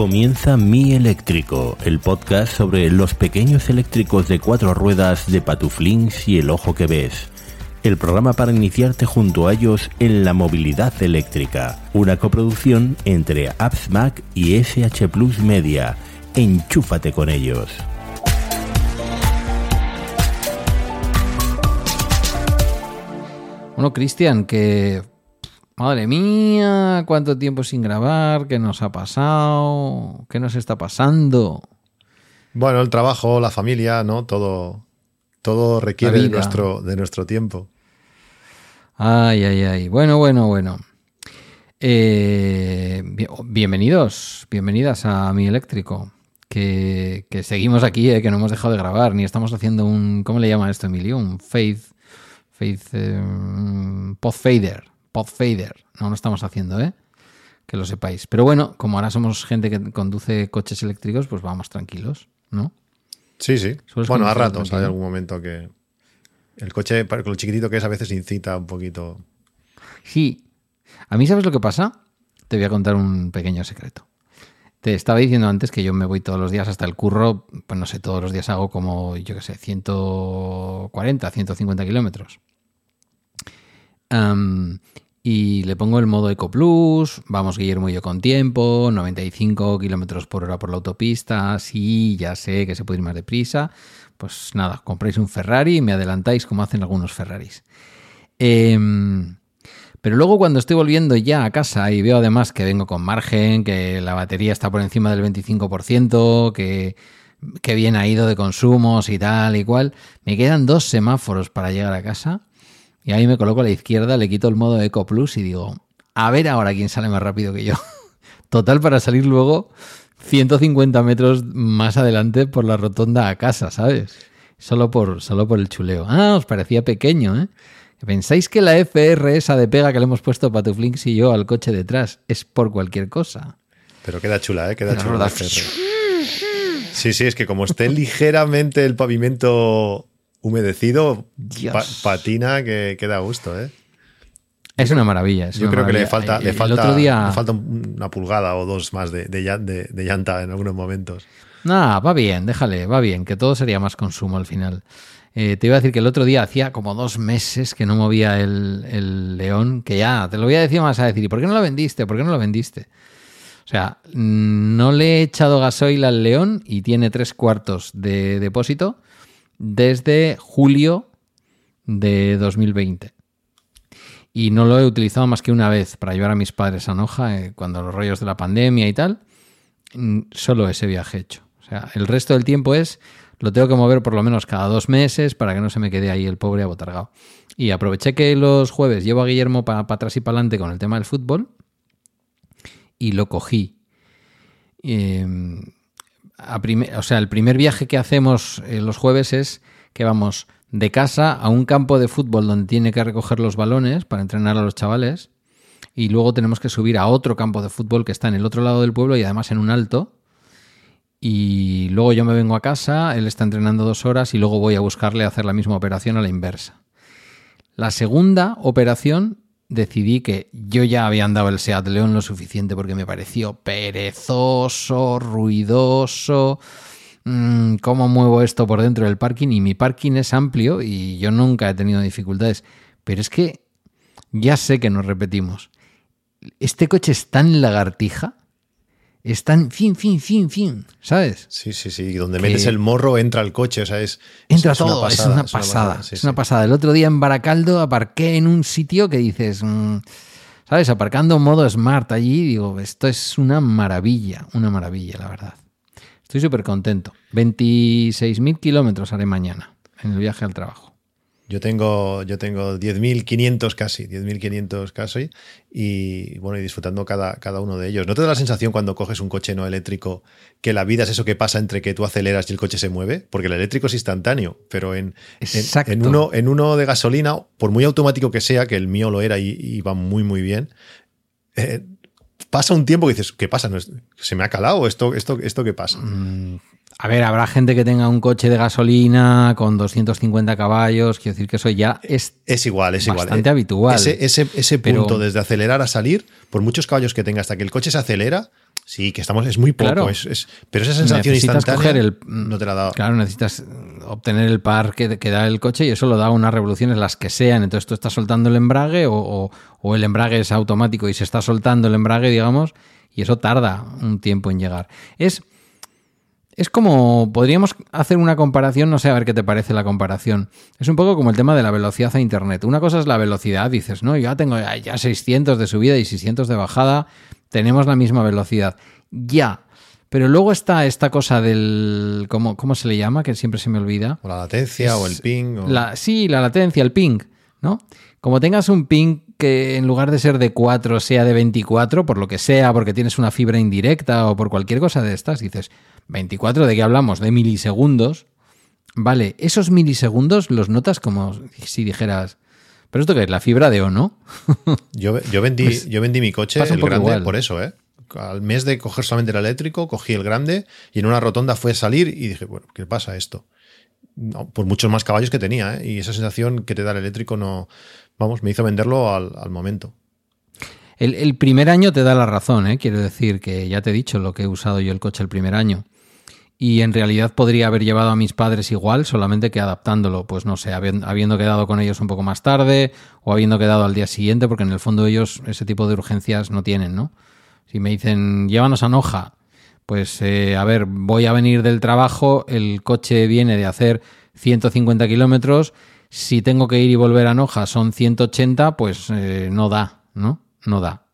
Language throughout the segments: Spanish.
Comienza Mi Eléctrico, el podcast sobre los pequeños eléctricos de cuatro ruedas de Patuflings y el ojo que ves. El programa para iniciarte junto a ellos en la movilidad eléctrica. Una coproducción entre Apps Mac y SH Plus Media. Enchúfate con ellos. Bueno, Cristian, que Madre mía, cuánto tiempo sin grabar, qué nos ha pasado, qué nos está pasando. Bueno, el trabajo, la familia, ¿no? Todo, todo requiere de nuestro, de nuestro tiempo. Ay, ay, ay. Bueno, bueno, bueno. Eh, bienvenidos, bienvenidas a Mi Eléctrico. Que, seguimos aquí, eh, que no hemos dejado de grabar, ni estamos haciendo un. ¿Cómo le llama esto, Emilio? Un Faith. Faith. Eh. Podfader. No lo estamos haciendo, ¿eh? Que lo sepáis. Pero bueno, como ahora somos gente que conduce coches eléctricos, pues vamos tranquilos, ¿no? Sí, sí. Bueno, a ratos hay algún momento que el coche, con lo chiquitito que es, a veces incita un poquito. Sí. A mí, ¿sabes lo que pasa? Te voy a contar un pequeño secreto. Te estaba diciendo antes que yo me voy todos los días hasta el curro, pues no sé, todos los días hago como, yo qué sé, 140, 150 kilómetros y le pongo el modo Eco Plus, vamos Guillermo y yo con tiempo, 95 kilómetros por hora por la autopista, sí, ya sé que se puede ir más deprisa, pues nada, compráis un Ferrari y me adelantáis como hacen algunos Ferraris. Em, pero luego cuando estoy volviendo ya a casa y veo además que vengo con margen, que la batería está por encima del 25%, que, que bien ha ido de consumos y tal y cual, me quedan dos semáforos para llegar a casa y ahí me coloco a la izquierda, le quito el modo Eco Plus y digo, a ver ahora quién sale más rápido que yo. Total para salir luego 150 metros más adelante por la rotonda a casa, ¿sabes? Solo por, solo por el chuleo. Ah, os parecía pequeño, ¿eh? ¿Pensáis que la FR esa de pega que le hemos puesto Patuflinks y yo al coche detrás es por cualquier cosa? Pero queda chula, ¿eh? Queda chula la FR. Sí, sí, es que como esté ligeramente el pavimento humedecido, patina que, queda a gusto, ¿eh? Es una maravilla. Yo creo que le falta, le, falta, falta una pulgada o dos más de, de, llanta en algunos momentos. Nah, va bien, déjale, va bien, que todo sería más consumo al final. Eh, te iba a decir que el otro día hacía como dos meses que no movía el, el, león, que ya, te lo voy a decir más a decir, ¿y por qué no lo vendiste? ¿Por qué no lo vendiste? O sea, no le he echado gasoil al león y tiene tres cuartos de depósito desde julio de 2020. Y no lo he utilizado más que una vez para llevar a mis padres a Noja eh, cuando los rollos de la pandemia y tal. Mm, solo ese viaje hecho. O sea, el resto del tiempo es lo tengo que mover por lo menos cada dos meses para que no se me quede ahí el pobre abotargado. Y aproveché que los jueves llevo a Guillermo para atrás y para adelante con el tema del fútbol y lo cogí. O sea, el primer viaje que hacemos eh, los jueves es que vamos de casa a un campo de fútbol donde tiene que recoger los balones para entrenar a los chavales y luego tenemos que subir a otro campo de fútbol que está en el otro lado del pueblo y además en un alto. Y luego yo me vengo a casa, él está entrenando dos horas y luego voy a buscarle a hacer la misma operación a la inversa. La segunda operación decidí que yo ya había andado el Seat León lo suficiente porque me pareció perezoso, ruidoso, mm, cómo muevo esto por dentro del parking y mi parking es amplio y yo nunca he tenido dificultades. Pero es que ya sé que nos repetimos. Este coche es tan lagartija están fin, fin, fin, fin, ¿sabes? Sí, sí, sí. Donde metes el morro entra el coche, o sea, es. Entra todo, es una pasada. Es una pasada. El otro día en Baracaldo aparqué en un sitio que dices. Mm, ¿Sabes? Aparcando modo smart allí, digo, esto es una maravilla, una maravilla, la verdad. Estoy súper contento. 26.000 kilómetros haré mañana en el viaje al trabajo. Yo tengo, yo tengo 10.500 casi, 10.500 casi, y bueno, y disfrutando cada, cada uno de ellos. ¿No te da la sensación cuando coges un coche no eléctrico que la vida es eso que pasa entre que tú aceleras y el coche se mueve? Porque el eléctrico es instantáneo, pero en, en, uno, en uno de gasolina, por muy automático que sea, que el mío lo era y, va muy, muy bien, eh, pasa un tiempo y dices, ¿qué pasa? ¿Se me ha calado? ¿Esto, esto, esto qué pasa? Mm, a ver, habrá gente que tenga un coche de gasolina con 250 caballos, quiero decir que eso ya es, es igual, es bastante eh, habitual. Ese, ese, punto, desde acelerar a salir, por muchos caballos que tenga, hasta que el coche se acelera, Sí, que estamos, es muy poco. Claro. Es, es- pero esa sensación instantánea coger el, no te la da. Claro, necesitas obtener el par que, que da el coche y eso lo da unas revoluciones las que sean. Entonces tú estás soltando el embrague o, o- o el embrague es automático y se está soltando el embrague, digamos, y eso tarda un tiempo en llegar. Es, es como, podríamos hacer una comparación, no sé, a ver qué te parece la comparación. Es un poco como el tema de la velocidad a Internet. Una cosa es la velocidad, dices, no, yo ya tengo ya ya 600 de subida y 600 de bajada, tenemos la misma velocidad. Ya. Pero luego está esta cosa del, ¿cómo, cómo se le llama? Que siempre se me olvida. O la latencia o el ping. o- La, sí, la latencia, el ping, ¿no? Como tengas un ping que en lugar de ser de 4 sea de 24, por lo que sea, porque tienes una fibra indirecta o por cualquier cosa de estas, dices, 24, ¿de qué hablamos? De milisegundos. Vale, esos milisegundos los notas como si dijeras, ¿pero esto qué es? ¿La fibra de O, no? Yo, yo vendí, yo vendí mi coche, Pues el grande, igual. por eso, ¿eh? Al mes de coger solamente el eléctrico, cogí el grande y en una rotonda fue salir y dije, bueno, ¿qué pasa esto? No, por muchos más caballos que tenía, ¿eh? Y esa sensación que te da el eléctrico no, vamos, me hizo venderlo al, al momento. El, el primer año te da la razón, ¿eh? quiero decir que ya te he dicho lo que he usado yo el coche el primer año. Y en realidad podría haber llevado a mis padres igual, solamente que adaptándolo, pues no sé, habiendo, quedado con ellos un poco más tarde o habiendo quedado al día siguiente, porque en el fondo ellos ese tipo de urgencias no tienen, ¿no? Si me dicen, llévanos a Noja, pues eh, a ver, voy a venir del trabajo, el coche viene de hacer 150 kilómetros, si tengo que ir y volver a Noja son 180, pues eh, no da, ¿no? No da.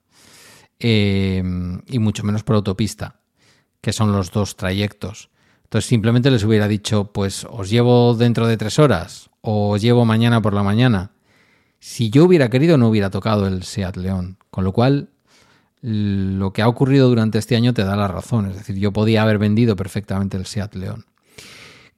Eh, y mucho menos por autopista, que son los dos trayectos. Entonces simplemente les hubiera dicho, pues os llevo dentro de tres horas o os llevo mañana por la mañana. Si yo hubiera querido no hubiera tocado el Seat León, con lo cual lo que ha ocurrido durante este año te da la razón. Es decir, yo podía haber vendido perfectamente el Seat León.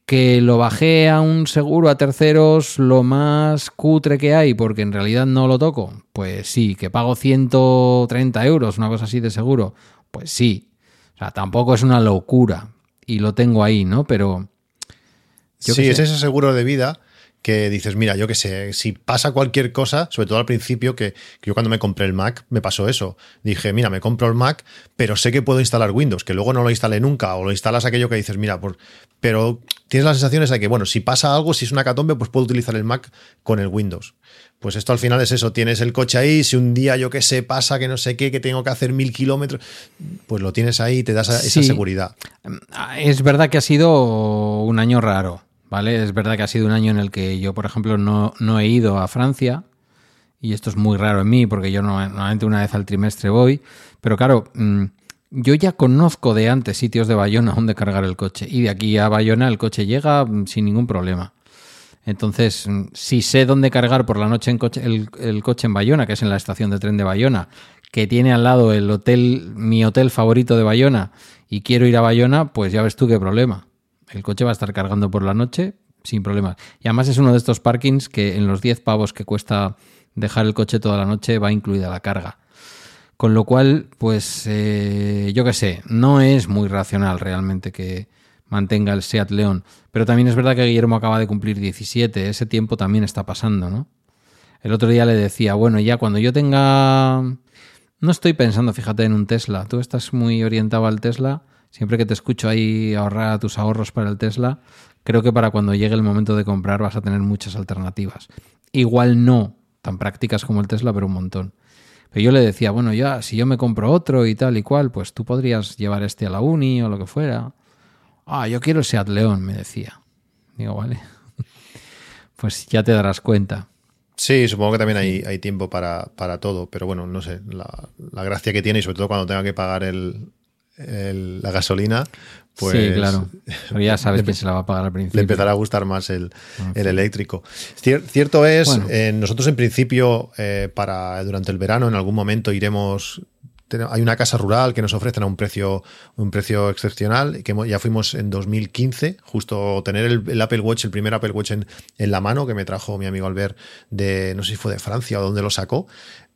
Que lo bajé a un seguro a terceros lo más cutre que hay porque en realidad no lo toco. Pues sí, que pago 130 euros, una cosa así de seguro. Pues sí. O sea, tampoco es una locura. Y lo tengo ahí, ¿no? Pero... yo sí, es sé. ese seguro de vida que dices, mira, yo qué sé, si pasa cualquier cosa, sobre todo al principio, que, que yo cuando me compré el Mac me pasó eso. Dije, mira, me compro el Mac, pero sé que puedo instalar Windows, que luego no lo instalé nunca, o lo instalas aquello que dices, mira, por, pero tienes la sensación esa de que, bueno, si pasa algo, si es una catombe, pues puedo utilizar el Mac con el Windows. Pues esto al final es eso, tienes el coche ahí, si un día yo qué sé pasa que no sé qué, que tengo que hacer mil kilómetros, pues lo tienes ahí y te das esa seguridad. Es verdad que ha sido un año raro, ¿vale? Es verdad que ha sido un año en el que yo, por ejemplo, no, no he ido a Francia. Y esto es muy raro en mí, porque yo no- normalmente una vez al trimestre voy. Pero claro, mm, yo ya conozco de antes sitios de Bayona donde cargar el coche. Y de aquí a Bayona el coche llega mm, sin ningún problema. Entonces, mm, si sé dónde cargar por la noche el, el coche en Bayona, que es en la estación de tren de Bayona, que tiene al lado el hotel, mi hotel favorito de Bayona, y quiero ir a Bayona, pues ya ves tú qué problema. El coche va a estar cargando por la noche sin problemas. Y además es uno de estos parkings que en los 10 pavos que cuesta dejar el coche toda la noche va incluida la carga. Con lo cual, pues eh, yo qué sé, no es muy racional realmente que mantenga el Seat León. Pero también es verdad que Guillermo acaba de cumplir 17, ese tiempo también está pasando, ¿no? El otro día le decía, bueno, ya cuando yo tenga... No estoy pensando, fíjate, en un Tesla. Tú estás muy orientado al Tesla. Siempre que te escucho ahí ahorrar tus ahorros para el Tesla, creo que para cuando llegue el momento de comprar vas a tener muchas alternativas. Igual no tan prácticas como el Tesla, pero un montón. Pero yo le decía, bueno, ya, si yo me compro otro y tal y cual, pues tú podrías llevar este a la uni o lo que fuera. Ah, yo quiero el Seat León, me decía. Digo, vale. Pues ya te darás cuenta. Sí, supongo que también hay, tiempo para, para todo, pero bueno, no sé, la gracia que tiene y sobre todo cuando tenga que pagar el, el- la gasolina, pues sí, claro. Pero ya sabes quién se la va a pagar al principio. le empezará a gustar más el, el eléctrico. Cier- cierto es, Bueno. eh, nosotros en principio, eh, para durante el verano, en algún momento iremos. Hay una casa rural que nos ofrecen a un precio, un precio excepcional, que ya fuimos en 2015, justo tener el, el Apple Watch, el primer Apple Watch en, en la mano, que me trajo mi amigo Albert de, no sé si fue de Francia o donde lo sacó,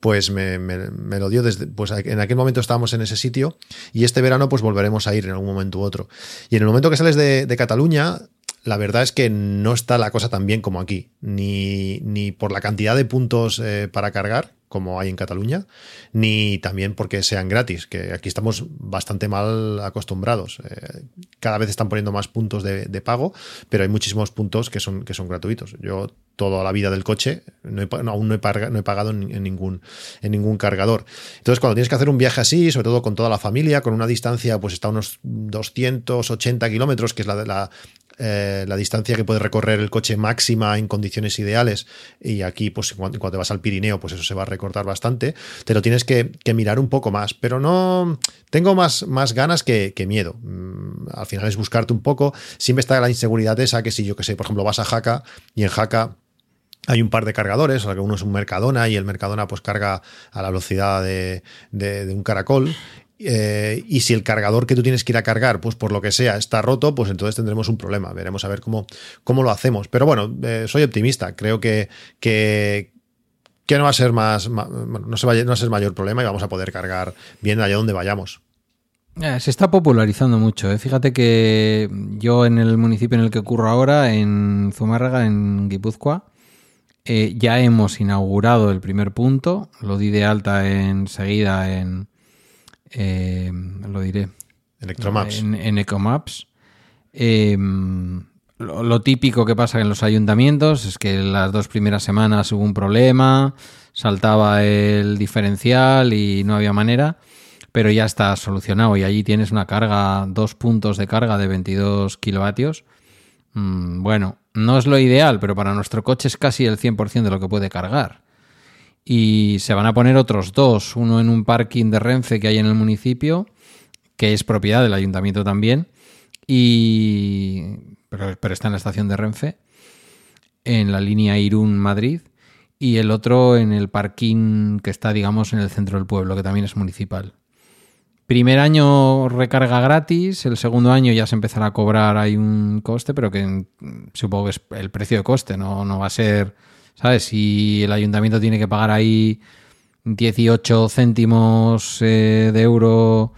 pues me, lo dio desde, pues en aquel momento estábamos en ese sitio y este verano pues volveremos a ir en algún momento u otro. Y en el momento que sales de, de Cataluña, la verdad es que no está la cosa tan bien como aquí, ni, ni por la cantidad de puntos eh, para cargar, como hay en Cataluña, ni también porque sean gratis, que aquí estamos bastante mal acostumbrados. Eh, cada vez están poniendo más puntos de, pago, pero hay muchísimos puntos que son, que son gratuitos. Yo toda la vida del coche no aún no he, pagado en, ningún, en ningún cargador. Entonces, cuando tienes que hacer un viaje así, sobre todo con toda la familia, con una distancia, pues está a unos 280 kilómetros, que es la, la, eh, la distancia que puede recorrer el coche máxima en condiciones ideales y aquí pues cuando, vas al Pirineo pues eso se va a recortar bastante, te lo tienes que, mirar un poco más, pero no tengo más, ganas que, miedo. Mm, al final es buscarte un poco, siempre está la inseguridad esa que si yo que sé, por ejemplo vas a Jaca y en Jaca hay un par de cargadores, uno es un Mercadona y el Mercadona pues carga a la velocidad de un caracol eh, y si el cargador que tú tienes que ir a cargar, pues por lo que sea, está roto, pues entonces tendremos un problema. Veremos a ver cómo, cómo lo hacemos. Pero bueno, eh, soy optimista. Creo que, que, no va a ser más, no, se va, no va a ser mayor problema y vamos a poder cargar bien allá donde vayamos. Eh, se está popularizando mucho. Fíjate que yo en el municipio en el que ocurro ahora, en Zumárraga, en Guipúzcoa, ya hemos inaugurado el primer punto. Lo di de alta enseguida en, eh, lo diré. Electromaps. En, Ecomaps. Em, lo, típico que pasa en los ayuntamientos es que las dos primeras semanas hubo un problema, saltaba el diferencial y no había manera, pero ya está solucionado y allí tienes una carga, dos puntos de carga de 22 kilovatios. Mm, bueno, no es lo ideal, pero para nuestro coche es casi el 100% de lo que puede cargar y se van a poner otros dos, uno en un parking de Renfe que hay en el municipio, que es propiedad del ayuntamiento también, y pero, está en la estación de Renfe, en la línea Irún-Madrid, y el otro en el parking que está, digamos, en el centro del pueblo, que también es municipal. Primer año recarga gratis, el segundo año ya se empezará a cobrar, hay un coste, pero que supongo que es el precio de coste, no, no va a ser ¿Sabes? Si el ayuntamiento tiene que pagar ahí 18 céntimos eh, de euro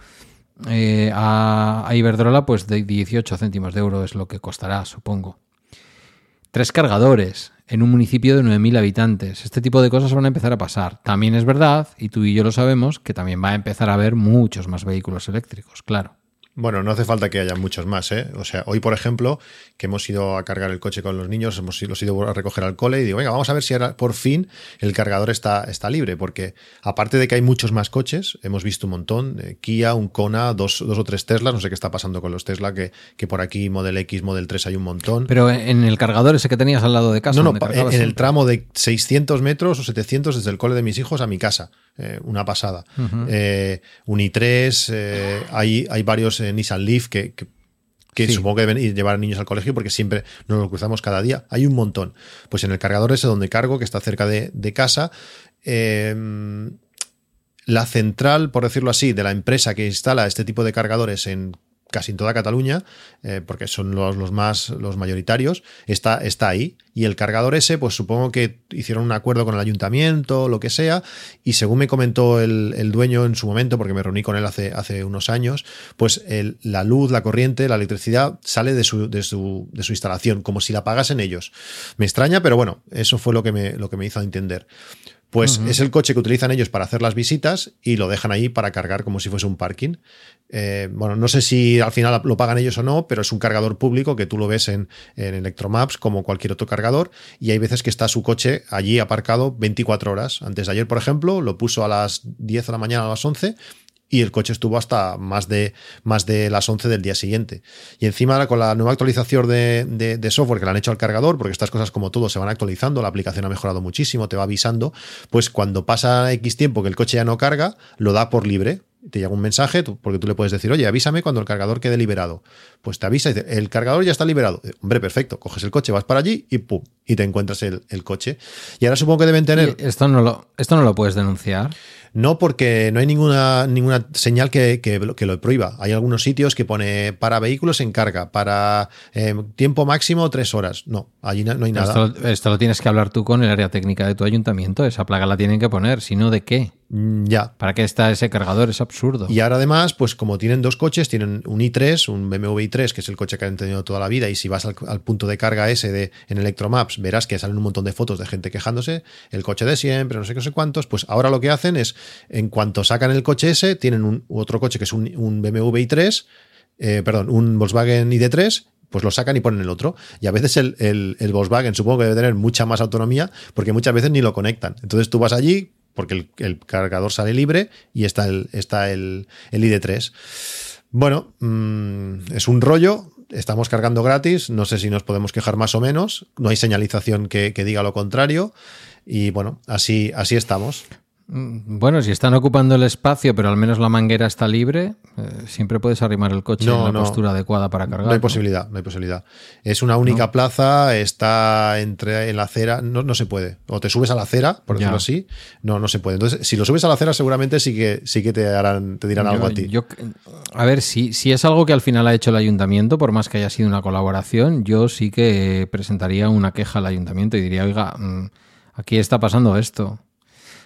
eh, a, Iberdrola, pues de 18 céntimos de euro es lo que costará, supongo. Tres cargadores en un municipio de 9.000 habitantes. Este tipo de cosas van a empezar a pasar. También es verdad, y tú y yo lo sabemos, que también va a empezar a haber muchos más vehículos eléctricos, claro. Bueno, no hace falta que haya muchos más, ¿eh? O sea, hoy, por ejemplo, que hemos ido a cargar el coche con los niños, hemos ido, ido a recoger al cole y digo, venga, vamos a ver si ahora por fin el cargador está, está libre, porque aparte de que hay muchos más coches, hemos visto un montón, eh, Kia, un Kona, dos, dos, o tres Teslas, no sé qué está pasando con los Tesla, que, que por aquí Model X, Model 3 hay un montón. Pero en el cargador ese que tenías al lado de casa. No, no, en, el tramo de 600 metros o 700 desde el cole de mis hijos a mi casa. Eh, una pasada. un i3, hay, hay varios Nissan Leaf que, que, supongo que deben llevar niños al colegio porque siempre nos lo cruzamos cada día. Hay un montón. Pues en el cargador ese donde cargo, que está cerca de, casa, em, la central, por decirlo así, de la empresa que instala este tipo de cargadores en casi en toda Cataluña, eh, porque son los, más los mayoritarios, está, está ahí. Y el cargador ese, pues supongo que hicieron un acuerdo con el ayuntamiento, lo que sea, y según me comentó el, dueño en su momento, porque me reuní con él hace, hace unos años, pues la luz, la corriente, la electricidad sale de su, de su, de su instalación, como si la pagasen ellos. Me extraña, pero bueno, eso fue lo que me, lo que me hizo entender. Pues es el coche que utilizan ellos para hacer las visitas y lo dejan ahí para cargar como si fuese un parking. Eh, bueno, no sé si al final lo pagan ellos o no, pero es un cargador público que tú lo ves en, en, Electromaps como cualquier otro cargador y hay veces que está su coche allí aparcado 24 horas. Antes de ayer, por ejemplo, lo puso a las 10 de la mañana a las 11 y el coche estuvo hasta más de, más de las 11 del día siguiente. Y encima con la nueva actualización de, de, software que le han hecho al cargador, porque estas cosas como todo se van actualizando, la aplicación ha mejorado muchísimo, te va avisando, pues cuando pasa X tiempo que el coche ya no carga, lo da por libre te llega un mensaje, porque tú le puedes decir, oye, avísame cuando el cargador quede liberado. Pues te avisa y dice, el cargador ya está liberado. Hombre, perfecto, coges el coche, vas para allí y pum, y te encuentras el, coche. Y ahora supongo que deben tener... Esto no lo, esto no lo puedes denunciar. No, porque no hay ninguna, ninguna señal que, que, lo prohíba. Hay algunos sitios que pone para vehículos en carga, para eh, tiempo máximo tres horas. No, allí no, hay nada. Esto, lo tienes que hablar tú con el área técnica de tu ayuntamiento. Esa plaga la tienen que poner, si no, ¿de qué? Mm, ya. ¿Para qué está ese cargador? Es absurdo. Y ahora además, pues como tienen dos coches, tienen un i3, un BMW i3, que es el coche que han tenido toda la vida, y si vas al, punto de carga ese de, en Electromaps, Maps verás que salen un montón de fotos de gente quejándose, el coche de siempre, no sé qué, no sé cuántos, pues ahora lo que hacen es, en cuanto sacan el coche ese, tienen un, otro coche que es un, un BMW i3, eh, perdón, un Volkswagen ID3 pues lo sacan y ponen el otro. Y a veces el, el, Volkswagen supongo que debe tener mucha más autonomía porque muchas veces ni lo conectan. Entonces tú vas allí porque el, cargador sale libre y está el, está el, ID3. Bueno, mm, es un rollo. Estamos cargando gratis. No sé si nos podemos quejar más o menos. No hay señalización que, que diga lo contrario. Y bueno, así, así estamos. Mm, bueno, si están ocupando el espacio, pero al menos la manguera está libre, eh, siempre puedes arrimar el coche en la postura adecuada para cargar. No hay posibilidad, no hay posibilidad. Es una única plaza, está entre en la acera, no, no se puede. O te subes a la acera, por decirlo así, no, no se puede. Entonces, si lo subes a la acera, seguramente sí que sí que te harán, te dirán algo a ti. a ver, si, si es algo que al final ha hecho el ayuntamiento, por más que haya sido una colaboración, yo sí que presentaría una queja al ayuntamiento y diría, oiga, mm, aquí está pasando esto.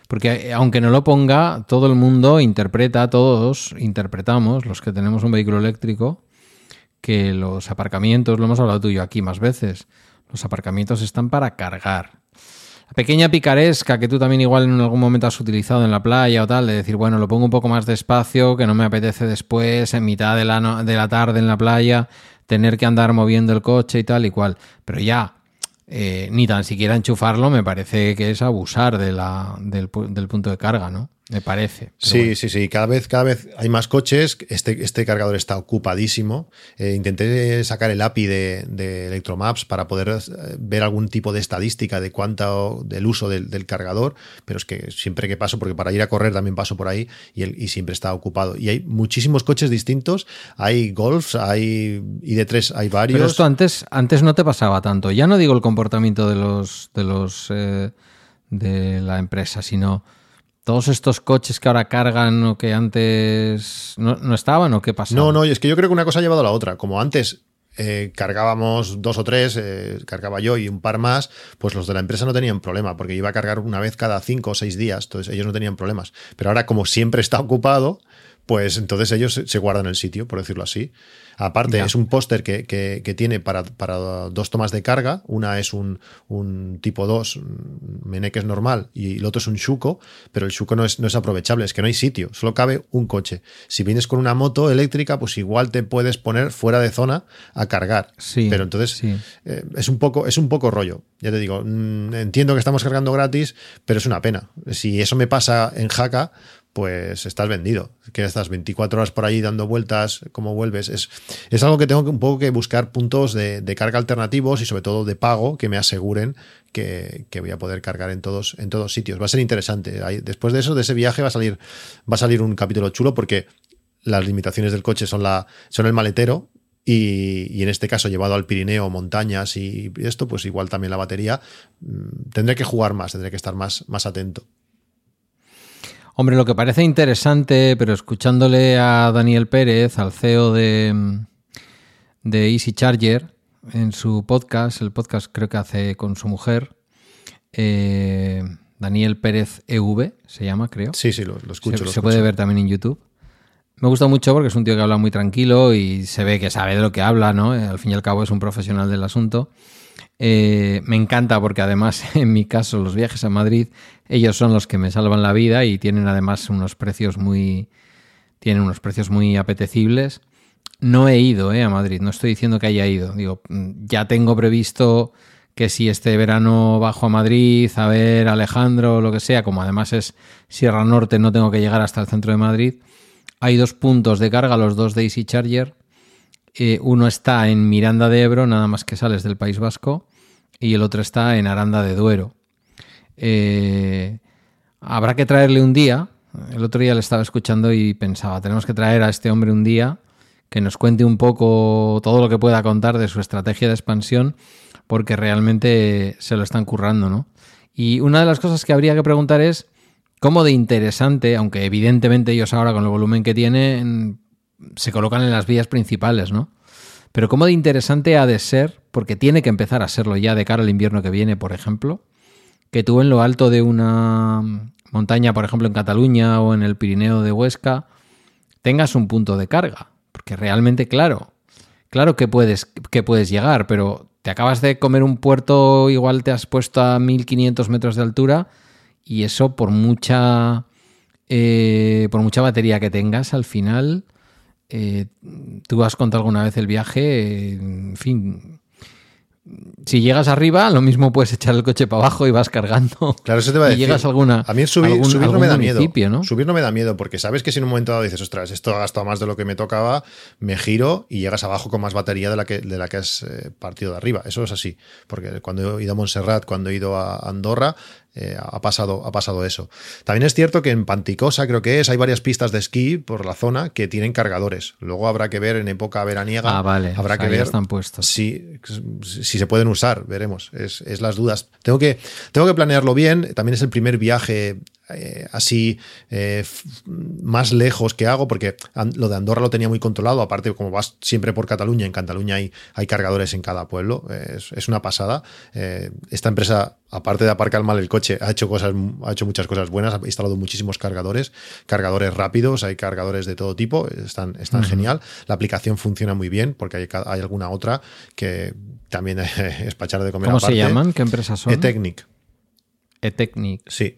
Porque eh, aunque no lo ponga, todo el mundo interpreta, todos interpretamos, los que tenemos un vehículo eléctrico, que los aparcamientos, lo hemos hablado tú y yo aquí más veces, los aparcamientos están para cargar. La pequeña picaresca que tú también igual en algún momento has utilizado en la playa o tal, de decir, bueno, lo pongo un poco más despacio, que no me apetece después, en mitad de la, de la tarde en la playa, tener que andar moviendo el coche y tal y cual. Pero ya, eh, ni tan siquiera enchufarlo me parece que es abusar de la, del, del punto de carga, ¿no? Me parece. Sí, sí, sí. Cada vez, cada vez hay más coches. Este, este cargador está ocupadísimo. Eh, intenté sacar el API de, de, Electromaps para poder eh, ver algún tipo de estadística de cuánto del uso del, cargador, pero es que siempre que paso, porque para ir a correr también paso por ahí y, y siempre está ocupado. Y hay muchísimos coches distintos. Hay Golfs, hay ID3, hay varios. Pero esto antes, antes no te pasaba tanto. Ya no digo el comportamiento de los de los eh, de la empresa, sino todos estos coches que ahora cargan o que antes no, estaban o qué pasó? No, no, es que yo creo que una cosa ha llevado a la otra. Como antes eh, cargábamos dos o tres, eh, cargaba yo y un par más, pues los de la empresa no tenían problema, porque iba a cargar una vez cada cinco o seis días, entonces ellos no tenían problemas. Pero ahora, como siempre está ocupado, pues entonces ellos se guardan el sitio, por decirlo así. Aparte, es un póster que, tiene para, dos tomas de carga. Una es un, tipo 2 Meneques normal y el otro es un Shuko, pero el Shuko no es, no es aprovechable, es que no hay sitio, solo cabe un coche. Si vienes con una moto eléctrica, pues igual te puedes poner fuera de zona a cargar. Sí, pero entonces eh, es, un poco, es un poco rollo. Ya te digo, mm, entiendo que estamos cargando gratis, pero es una pena. Si eso me pasa en Jaca, pues estás vendido. Que estás 24 horas por ahí dando vueltas, ¿cómo vuelves? Es, es algo que tengo que un poco que buscar puntos de, carga alternativos y sobre todo de pago que me aseguren que, voy a poder cargar en todos, en todos sitios. Va a ser interesante. Después de eso, de ese viaje, va a salir, va a salir un capítulo chulo porque las limitaciones del coche son, la, son el maletero, y, en este caso llevado al Pirineo, montañas y esto, pues igual también la batería, mm, tendré que jugar más, tendré que estar más, más atento. Hombre, lo que parece interesante, pero escuchándole a Daniel Pérez, al CEO de, de Easy Charger, en su podcast, el podcast creo que hace con su mujer, eh, Daniel Pérez EV, se llama, creo. Sí, sí, lo, escucho. Se, puede ver también en YouTube. Me gusta mucho porque es un tío que habla muy tranquilo y se ve que sabe de lo que habla, ¿no? Al fin y al cabo es un profesional del asunto. Eh, me encanta porque además, en mi caso, los viajes a Madrid, ellos son los que me salvan la vida y tienen además unos precios muy, tienen unos precios muy apetecibles. No he ido eh, a Madrid, no estoy diciendo que haya ido. Digo, mm, ya tengo previsto que si este verano bajo a Madrid a ver Alejandro o lo que sea, como además es Sierra Norte, no tengo que llegar hasta el centro de Madrid. Hay dos puntos de carga, los dos de Easy Charger. Eh, uno está en Miranda de Ebro, nada más que sales del País Vasco, y el otro está en Aranda de Duero. Eh, habrá que traerle un día. El otro día le estaba escuchando y pensaba, tenemos que traer a este hombre un día que nos cuente un poco todo lo que pueda contar de su estrategia de expansión, porque realmente se lo están currando, ¿no? Y una de las cosas que habría que preguntar es cómo de interesante, aunque evidentemente ellos ahora con el volumen que tienen se colocan en las vías principales, ¿no? Pero cómo de interesante ha de ser, porque tiene que empezar a serlo ya de cara al invierno que viene, por ejemplo, que tú en lo alto de una montaña, por ejemplo en Cataluña o en el Pirineo de Huesca, tengas un punto de carga. Porque realmente, claro, claro que puedes, que puedes llegar, pero te acabas de comer un puerto, igual te has puesto a 1500 metros de altura y eso por mucha, eh, por mucha batería que tengas, al final, eh, tú has contado alguna vez el viaje, en fin, si llegas arriba, lo mismo puedes echar el coche para abajo y vas cargando. Claro, eso te va a y decir. llegas a alguna. A mí subir, algún- subir no me da miedo. Subir no me da miedo porque sabes que si en un momento dado dices, ostras, esto ha gastado más de lo que me tocaba, me giro y llegas abajo con más batería de la que, de la que has eh, partido de arriba. Eso es así. Porque cuando he ido a Montserrat, cuando he ido a Andorra, eh, ha, pasado, ha pasado eso. También es cierto que en Panticosa, creo que es, hay varias pistas de esquí por la zona que tienen cargadores. Luego habrá que ver en época veraniega. Ah, vale. Habrá O sea, que ver están puestos. si, si se pueden usar, veremos. Es, es las dudas. Tengo que, tengo que planearlo bien. También es el primer viaje eh, así eh, más lejos que hago, porque lo de Andorra lo tenía muy controlado. Aparte, como vas siempre por Cataluña, en Cataluña hay, hay cargadores en cada pueblo. Eh, es, es una pasada. Eh, esta empresa, aparte de aparcar mal el coche, ha hecho cosas, ha hecho muchas cosas buenas. Ha instalado muchísimos cargadores, cargadores rápidos, hay cargadores de todo tipo. Están, están genial. La aplicación funciona muy bien, porque hay, hay alguna otra que también es para echar de comer ¿Cómo se llaman? ¿Qué empresas son? E-Technic. E-Technic. Sí.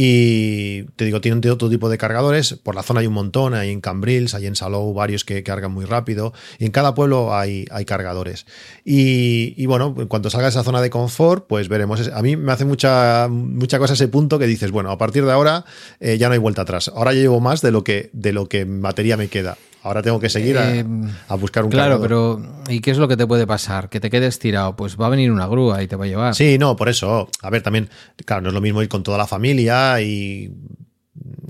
Y te digo, tienen otro tipo de cargadores. Por la zona hay un montón, hay en Cambrils, hay en Salou varios que cargan muy rápido. Y en cada pueblo hay, hay cargadores. Y, y bueno, en cuanto salga de esa zona de confort, pues veremos. A mí me hace mucha, mucha cosa ese punto que dices, bueno, a partir de ahora eh, ya no hay vuelta atrás. Ahora ya llevo más de lo que, de lo que en batería me queda. Ahora tengo que seguir a, Eh, a buscar un Claro, cargador. pero ¿y qué es lo que te puede pasar? Que te quedes tirado. Pues va a venir una grúa y te va a llevar. Sí, no, por eso. A ver, también, claro, no es lo mismo ir con toda la familia y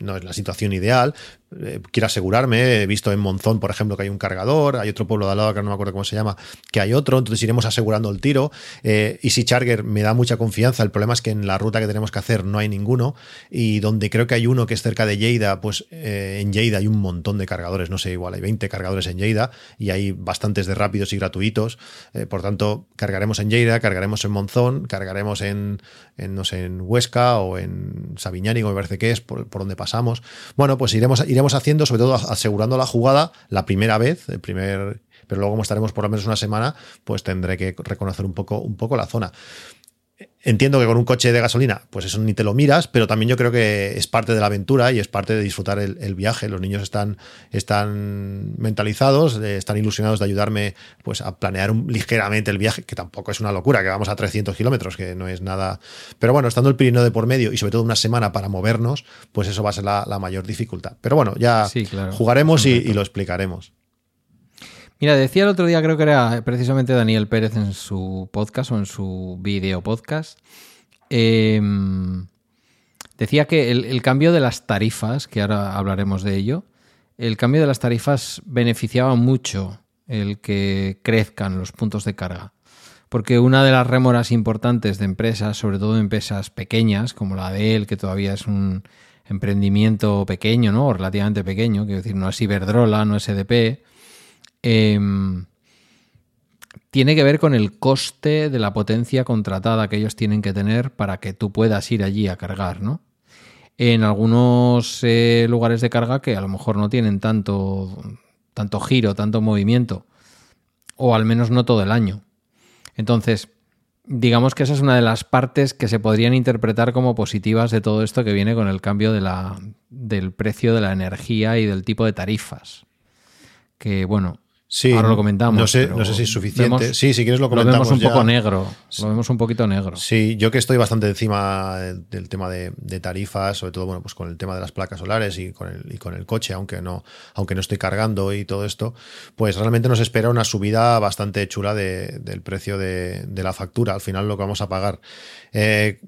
no es la situación ideal. Eh, quiero asegurarme, he visto en Monzón, por ejemplo, que hay un cargador, hay otro pueblo de al lado que no me acuerdo cómo se llama, que hay otro, entonces iremos asegurando el tiro. Eh, Easy Charger me da mucha confianza, el problema es que en la ruta que tenemos que hacer no hay ninguno y donde creo que hay uno que es cerca de Lleida, pues eh, en Lleida hay un montón de cargadores, no sé, igual hay 20 cargadores en Lleida y hay bastantes de rápidos y gratuitos, Eh, por tanto, cargaremos en Lleida, cargaremos en Monzón, cargaremos en, en, no sé, en Huesca o en Sabiñánigo, me parece que es, por, donde pasamos. Bueno, pues iremos, iremos haciendo, sobre todo asegurando la jugada la primera vez, el primer, pero luego como estaremos por lo menos una semana, pues tendré que reconocer un poco, un poco la zona. Entiendo que con un coche de gasolina, pues eso ni te lo miras, pero también yo creo que es parte de la aventura y es parte de disfrutar el, el viaje. Los niños están, están mentalizados, eh, están ilusionados de ayudarme pues, a planear un- ligeramente el viaje, que tampoco es una locura, que vamos a 300 kilómetros, que no es nada. Pero bueno, estando el Pirineo de por medio y sobre todo una semana para movernos, pues eso va a ser la, la mayor dificultad. Pero bueno, ya Sí, claro. jugaremos y lo explicaremos. Mira, decía el otro día, creo que era precisamente Daniel Pérez en su podcast o en su video podcast. eh, decía que el, el cambio de las tarifas, que ahora hablaremos de ello, el cambio de las tarifas beneficiaba mucho el que crezcan los puntos de carga. Porque una de las rémoras importantes de empresas, sobre todo empresas pequeñas, como la de él, que todavía es un emprendimiento pequeño, ¿no? O relativamente pequeño, quiero decir, no es Iberdrola, no es EDP, em, tiene que ver con el coste de la potencia contratada que ellos tienen que tener para que tú puedas ir allí a cargar, ¿no? En algunos eh, lugares de carga que a lo mejor no tienen tanto, tanto giro, tanto movimiento, o al menos no todo el año. Entonces, digamos que esa es una de las partes que se podrían interpretar como positivas de todo esto que viene con el cambio del precio de la energía y del tipo de tarifas. Que bueno, Sí, ahora lo comentamos. No sé, pero no sé si es suficiente. vemos- sí, si quieres lo lo comentamos. vemos un ya. poco negro. Lo vemos un poquito negro. Sí, yo que estoy bastante encima del tema de, de tarifas, sobre todo bueno, pues con el tema de las placas solares y con el, y con el coche, aunque no, aunque no estoy cargando y todo esto, pues realmente nos espera una subida bastante chula de- del precio de, de la factura, al final lo que vamos a pagar. Eh,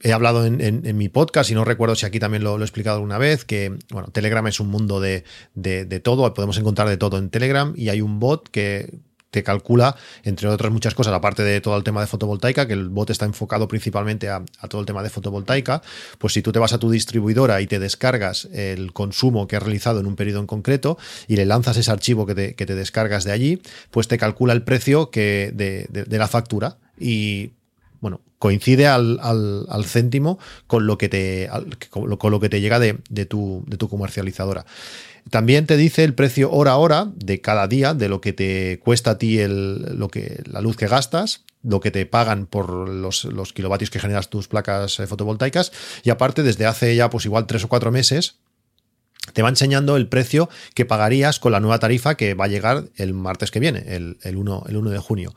he hablado en, mi podcast y no recuerdo si aquí también lo, he explicado alguna vez, que bueno, Telegram es un mundo de, de- todo, podemos encontrar de todo en Telegram y hay un bot que te calcula, entre otras muchas cosas, aparte de todo el tema de fotovoltaica, que el bot está enfocado principalmente a, a todo el tema de fotovoltaica, pues si tú te vas a tu distribuidora y te descargas el consumo que has realizado en un periodo en concreto y le lanzas ese archivo que te, que te descargas de allí, pues te calcula el precio que de- de la factura y bueno, coincide al, céntimo con lo que te, con, lo, que te llega de, tu, de tu comercializadora. También te dice el precio hora a hora de cada día, de lo que te cuesta a ti el, lo que, la luz que gastas, lo que te pagan por los, los kilovatios que generas tus placas eh, fotovoltaicas. Y aparte, desde hace ya pues igual tres o cuatro meses, te va enseñando el precio que pagarías con la nueva tarifa que va a llegar el martes que viene, el, 1, el 1 de junio.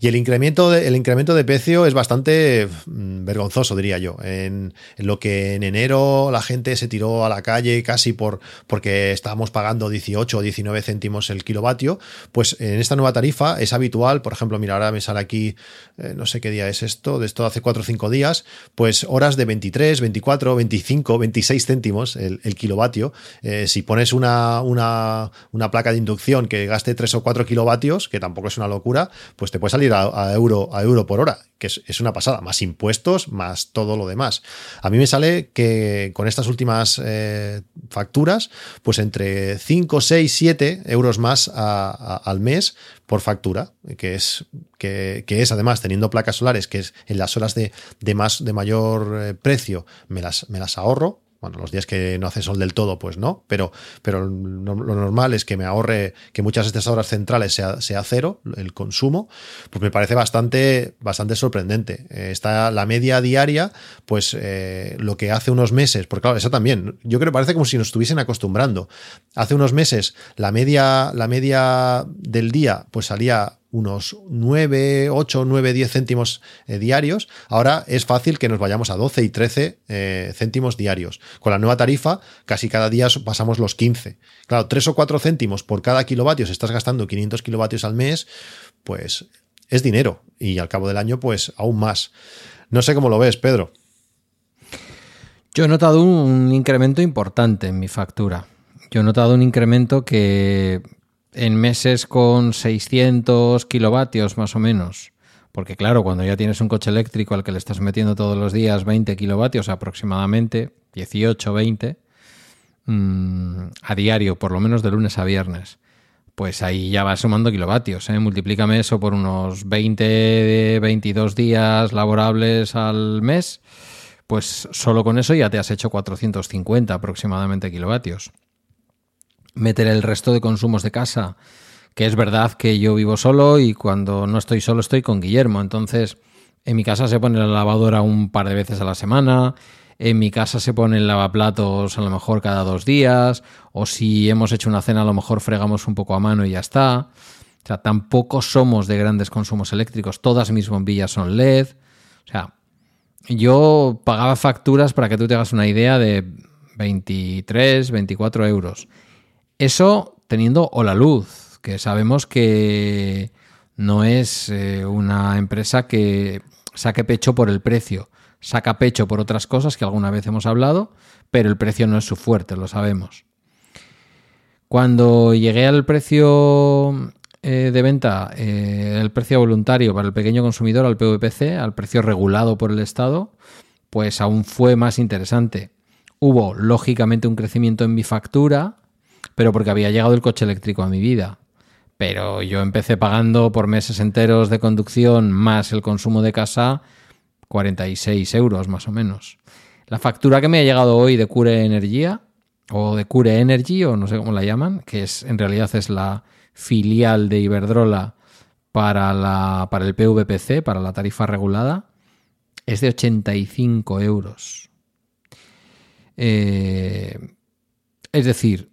Y el incremento de, el incremento de precio es bastante mm, vergonzoso, diría yo. En, lo que en enero la gente se tiró a la calle casi por porque estábamos pagando 18 o 19 céntimos el kilovatio, pues en esta nueva tarifa es habitual, por ejemplo, mira, ahora me sale aquí, eh, no sé qué día es esto, de esto hace 4 o 5 días, pues horas de 23, 24, 25, 26 céntimos el, el kilovatio eh, si pones una, una, placa de inducción que gaste 3 o 4 kilovatios, que tampoco es una locura, pues te puede salir a, euro, a euro por hora, que es, una pasada, más impuestos, más todo lo demás. A mí me sale que con estas últimas eh, facturas, pues entre 5, 6, 7 euros más al mes por factura, que es, que, es además teniendo placas solares, que es en las horas de, más, de mayor eh, precio, me las, me las ahorro bueno, los días que no hace sol del todo, pues no, pero, pero lo normal es que me ahorre que muchas de estas horas centrales sea, sea cero el consumo, pues me parece bastante, bastante sorprendente. Eh, está la media diaria, pues eh, lo que hace unos meses, porque claro, eso también, yo creo que parece como si nos estuviesen acostumbrando. Hace unos meses la media, la media del día, pues salía unos 9, 8, 9, 10 céntimos eh, diarios. Ahora es fácil que nos vayamos a 12 y 13 eh, céntimos diarios. Con la nueva tarifa, casi cada día pasamos los 15. Claro, 3 o 4 céntimos por cada kilovatio, si estás gastando 500 kilovatios al mes, pues es dinero. Y al cabo del año, pues aún más. No sé cómo lo ves, Pedro. Yo he notado un incremento importante en mi factura. Yo he notado un incremento que en meses con 600 kilovatios más o menos, porque claro, cuando ya tienes un coche eléctrico al que le estás metiendo todos los días 20 kilovatios aproximadamente, 18, 20, mm, a diario, por lo menos de lunes a viernes, pues ahí ya vas sumando kilovatios. ¿eh? Multiplícame eso por unos 20, 22 días laborables al mes, pues solo con eso ya te has hecho 450 aproximadamente kilovatios meter el resto de consumos de casa, que es verdad que yo vivo solo y cuando no estoy solo estoy con Guillermo, entonces en mi casa se pone la lavadora un par de veces a la semana, en mi casa se pone el lavaplatos a lo mejor cada dos días, o si hemos hecho una cena a lo mejor fregamos un poco a mano y ya está. O sea, tampoco somos de grandes consumos eléctricos, todas mis bombillas son LED. O sea, yo pagaba facturas, para que tú te hagas una idea, de 23, 24 euros. Eso teniendo o la luz, que sabemos que no es eh, una empresa que saque pecho por el precio, saca pecho por otras cosas que alguna vez hemos hablado, pero el precio no es su fuerte, lo sabemos. Cuando llegué al precio eh, de venta, eh, el precio voluntario para el pequeño consumidor, al PVPC, al precio regulado por el Estado, pues aún fue más interesante. Hubo, lógicamente, un crecimiento en mi factura, pero porque había llegado el coche eléctrico a mi vida. Pero yo empecé pagando por meses enteros de conducción más el consumo de casa 46 euros más o menos. La factura que me ha llegado hoy de Cure Energía o de Cure Energy o no sé cómo la llaman, que es en realidad es la filial de Iberdrola para, la, para el PVPC, para la tarifa regulada, es de 85 euros. Eh, es decir,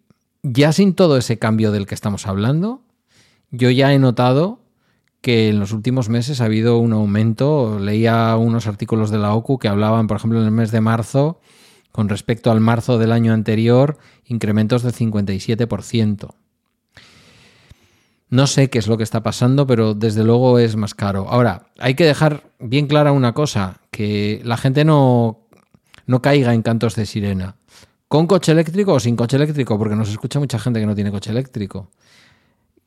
ya sin todo ese cambio del que estamos hablando, yo ya he notado que en los últimos meses ha habido un aumento. Leía unos artículos de la OCU que hablaban, por ejemplo, en el mes de marzo, con respecto al marzo del año anterior, incrementos del 57%. No sé qué es lo que está pasando, pero desde luego es más caro. Ahora, hay que dejar bien clara una cosa, que la gente no, no caiga en cantos de sirena. ¿Con coche eléctrico o sin coche eléctrico? Porque nos escucha mucha gente que no tiene coche eléctrico.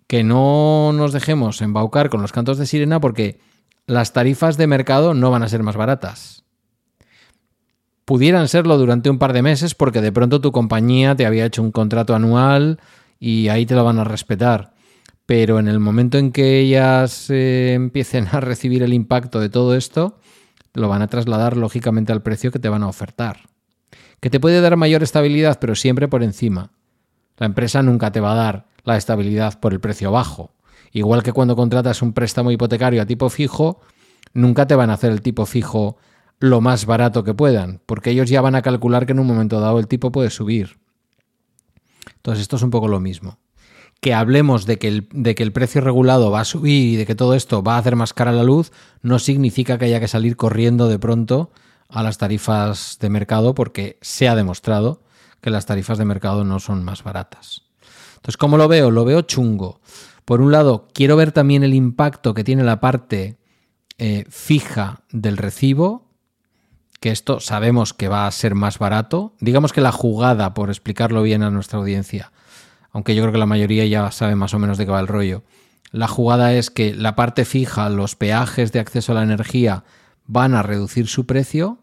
Que no nos dejemos embaucar con los cantos de sirena porque las tarifas de mercado no van a ser más baratas. Pudieran serlo durante un par de meses porque de pronto tu compañía te había hecho un contrato anual y ahí te lo van a respetar. pero en el momento en que ellas eh, empiecen a recibir el impacto de todo esto, lo van a trasladar lógicamente al precio que te van a ofertar. Que te puede dar mayor estabilidad, pero siempre por encima. La empresa nunca te va a dar la estabilidad por el precio bajo. Igual que cuando contratas un préstamo hipotecario a tipo fijo, nunca te van a hacer el tipo fijo lo más barato que puedan, porque ellos ya van a calcular que en un momento dado el tipo puede subir. Entonces esto es un poco lo mismo. Que hablemos de que, el, de que el precio regulado va a subir y de que todo esto va a hacer más cara la luz, no significa que haya que salir corriendo de pronto a las tarifas de mercado porque se ha demostrado que las tarifas de mercado no son más baratas. Entonces, ¿cómo lo veo? Lo veo chungo. Por un lado, quiero ver también el impacto que tiene la parte eh, fija del recibo, que esto sabemos que va a ser más barato. Digamos que la jugada, por explicarlo bien a nuestra audiencia, aunque yo creo que la mayoría ya sabe más o menos de qué va el rollo, la jugada es que la parte fija, los peajes de acceso a la energía, van a reducir su precio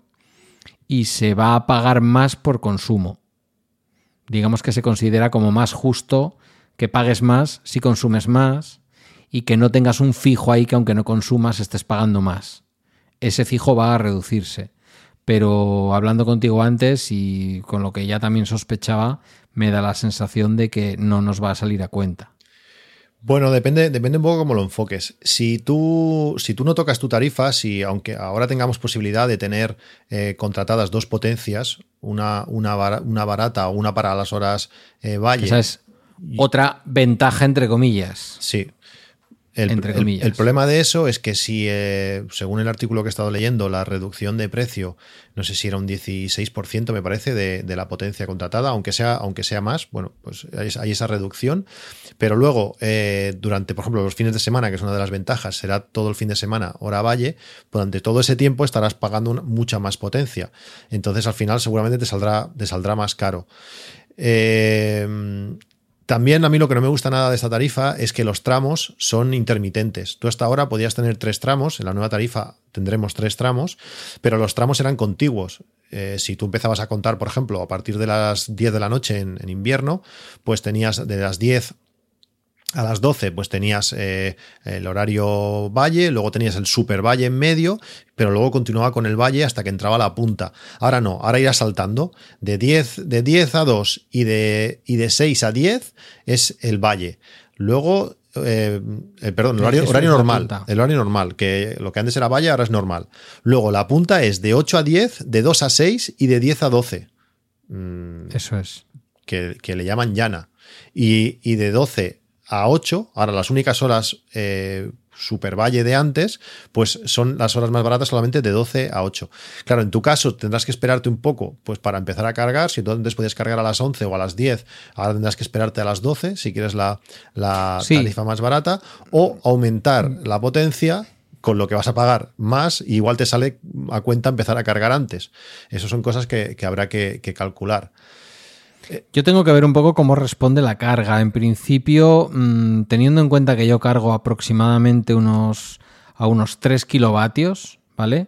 y se va a pagar más por consumo. Digamos que se considera como más justo que pagues más si consumes más y que no tengas un fijo ahí que aunque no consumas estés pagando más. Ese fijo va a reducirse. Pero hablando contigo antes y con lo que ya también sospechaba, me da la sensación de que no nos va a salir a cuenta. Bueno, depende, depende un poco cómo lo enfoques. Si tú, si tú no tocas tu tarifa, si aunque ahora tengamos posibilidad de tener eh, contratadas dos potencias, una, una, una, barata o una para las horas eh, valle. Esa es otra ventaja entre comillas. Sí. El, problema de eso es que si, eh, según el artículo que he estado leyendo, la reducción de precio, no sé si era un 16%, me parece, de, la potencia contratada, aunque sea, aunque sea más, bueno, pues hay, esa reducción. Pero luego, eh, durante, por ejemplo, los fines de semana, que es una de las ventajas, será todo el fin de semana hora valle, durante todo ese tiempo estarás pagando mucha más potencia. Entonces, al final, seguramente te saldrá, te saldrá más caro. Eh, también a mí lo que no me gusta nada de esta tarifa es que los tramos son intermitentes. Tú hasta ahora podías tener tres tramos, en la nueva tarifa tendremos tres tramos, pero los tramos eran contiguos. Eh, si tú empezabas a contar, por ejemplo, a partir de las 10 de la noche en, en invierno, pues tenías de las 10 a las 12 pues tenías eh, el horario valle, luego tenías el super valle en medio, pero luego continuaba con el valle hasta que entraba la punta. Ahora no, ahora irá saltando. De 10, de 10 a 2 y de, y de 6 a 10 es el valle. Luego eh, eh, perdón, el horario, horario normal. El horario normal, que lo que antes era valle ahora es normal. Luego la punta es de 8 a 10, de 2 a 6 y de 10 a 12. Mm, Eso es. Que, que, le llaman llana. Y, y de 12 a 8, ahora las únicas horas eh, super valle de antes, pues son las horas más baratas solamente de 12 a 8. Claro, en tu caso tendrás que esperarte un poco pues para empezar a cargar, si tú antes podías cargar a las 11 o a las 10, ahora tendrás que esperarte a las 12 si quieres la, la tarifa más barata, o aumentar la potencia con lo que vas a pagar más, y igual te sale a cuenta empezar a cargar antes. Esas son cosas que, habrá que calcular. Yo tengo que ver un poco cómo responde la carga. En principio, mm, teniendo en cuenta que yo cargo aproximadamente unos, a unos 3 kilovatios, ¿vale?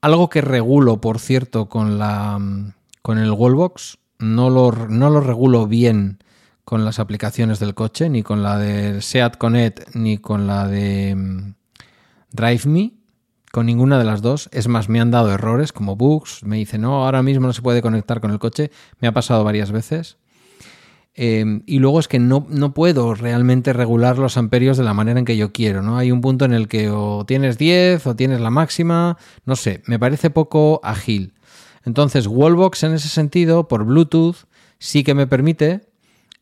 Algo que regulo, por cierto, con, la, mm, con el Wallbox, no lo, no lo regulo bien con las aplicaciones del coche, ni con la de Seat Connect, ni con la de mm, DriveMe con ninguna de las dos. Es más, me han dado errores como bugs. Me dice, no, ahora mismo no se puede conectar con el coche. Me ha pasado varias veces. Em, y luego es que no, no, puedo realmente regular los amperios de la manera en que yo quiero, ¿no? Hay un punto en el que o tienes 10 o tienes la máxima, no sé, me parece poco ágil. Entonces, Wallbox en ese sentido, por Bluetooth, sí que me permite,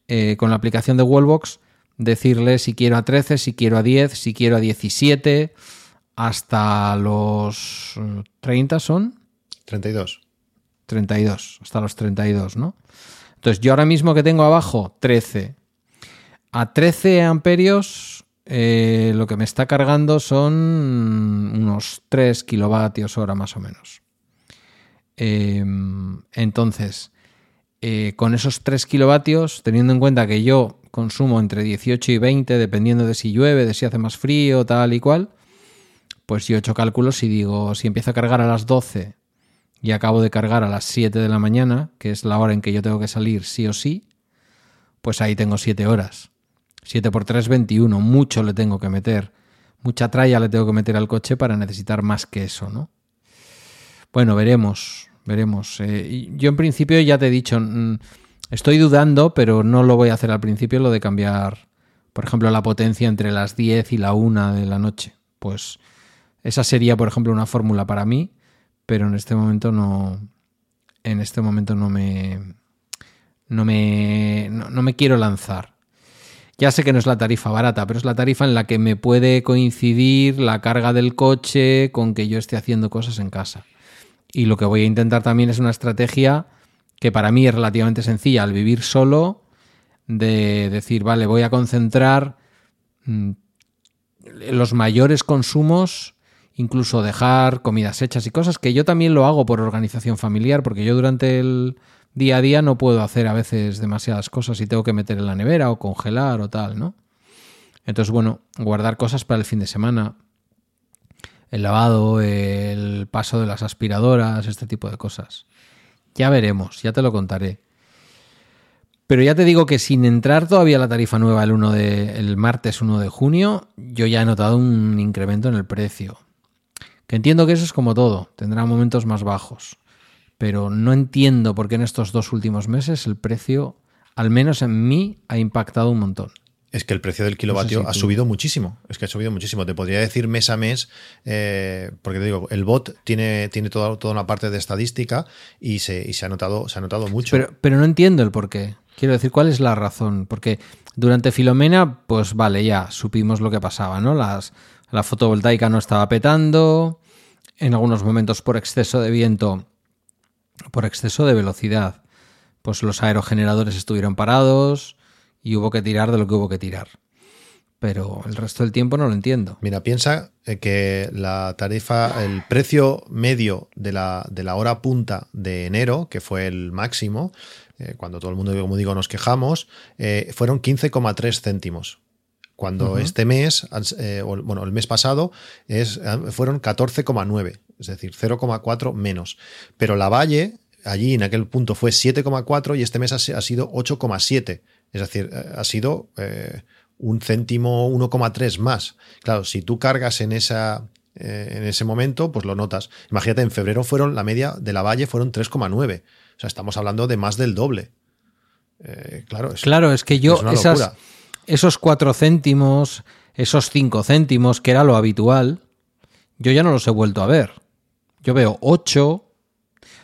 eh, con la aplicación de Wallbox, decirle si quiero a 13, si quiero a 10, si quiero a 17 hasta los 30 son. 32. 32, hasta los 32, ¿no? Entonces yo ahora mismo que tengo abajo 13. A 13 amperios eh, lo que me está cargando son unos 3 kilovatios hora más o menos. Em, entonces, eh, con esos 3 kilovatios, teniendo en cuenta que yo consumo entre 18 y 20, dependiendo de si llueve, de si hace más frío, tal y cual, pues yo he hecho cálculos y digo, si empiezo a cargar a las 12 y acabo de cargar a las 7 de la mañana, que es la hora en que yo tengo que salir sí o sí, pues ahí tengo 7 horas. 7 por 3, 21. Mucho le tengo que meter. Mucha tralla le tengo que meter al coche para necesitar más que eso, ¿no? Bueno, veremos, veremos. Eh, yo en principio ya te he dicho, mm, estoy dudando, pero no lo voy a hacer al principio, lo de cambiar, por ejemplo, la potencia entre las 10 y la 1 de la noche. Pues esa sería, por ejemplo, una fórmula para mí, pero en este momento no, en este momento no me, no me, no me quiero lanzar. Ya sé que no es la tarifa barata, pero es la tarifa en la que me puede coincidir la carga del coche con que yo esté haciendo cosas en casa. Y lo que voy a intentar también es una estrategia que para mí es relativamente sencilla al vivir solo, de decir, vale, voy a concentrar mm, los mayores consumos, incluso dejar comidas hechas y cosas, que yo también lo hago por organización familiar, porque yo durante el día a día no puedo hacer a veces demasiadas cosas y tengo que meter en la nevera o congelar o tal, ¿no? Entonces, bueno, guardar cosas para el fin de semana, el lavado, el paso de las aspiradoras, este tipo de cosas. Ya veremos, ya te lo contaré. Pero ya te digo que sin entrar todavía la tarifa nueva el, 1 de, el martes 1 de junio, yo ya he notado un incremento en el precio. Que entiendo que eso es como todo, tendrá momentos más bajos pero no entiendo por qué en estos dos últimos meses el precio, al menos en mí, ha impactado un montón. Es que el precio del kilovatio ha subido muchísimo. Es que ha subido muchísimo. Te podría decir mes a mes, eh, porque te digo, el bot tiene, tiene toda, toda una parte de estadística y se, se, ha, notado, se ha notado mucho. Pero, pero no entiendo el por qué. Quiero decir, ¿cuál es la razón? Porque durante Filomena, pues vale, ya supimos lo que pasaba, ¿no? Las, la fotovoltaica no estaba petando, en algunos momentos por exceso de viento por exceso de velocidad. Pues los aerogeneradores estuvieron parados y hubo que tirar de lo que hubo que tirar. Pero el resto del tiempo no lo entiendo. Mira, piensa eh, que la tarifa, el precio medio de la, de la hora punta de enero, que fue el máximo, eh, cuando todo el mundo, como digo, nos quejamos, eh, fueron 15,3 céntimos cuando este mes, bueno, el mes pasado es, fueron 14,9 es decir, 0,4 menos. Pero la Valle, allí en aquel punto fue 7,4 y este mes ha, sido 8,7. Es decir, eh, ha sido eh, un céntimo 1,3 más. Claro, si tú cargas en esa, eh, en ese momento, pues lo notas. Imagínate, en febrero fueron, la media de la Valle fueron 3,9. O sea, estamos hablando de más del doble. claro, es, claro, es que yo esos 4 céntimos, esos 5 céntimos, que era lo habitual, yo ya no los he vuelto a ver. Yo veo 8. O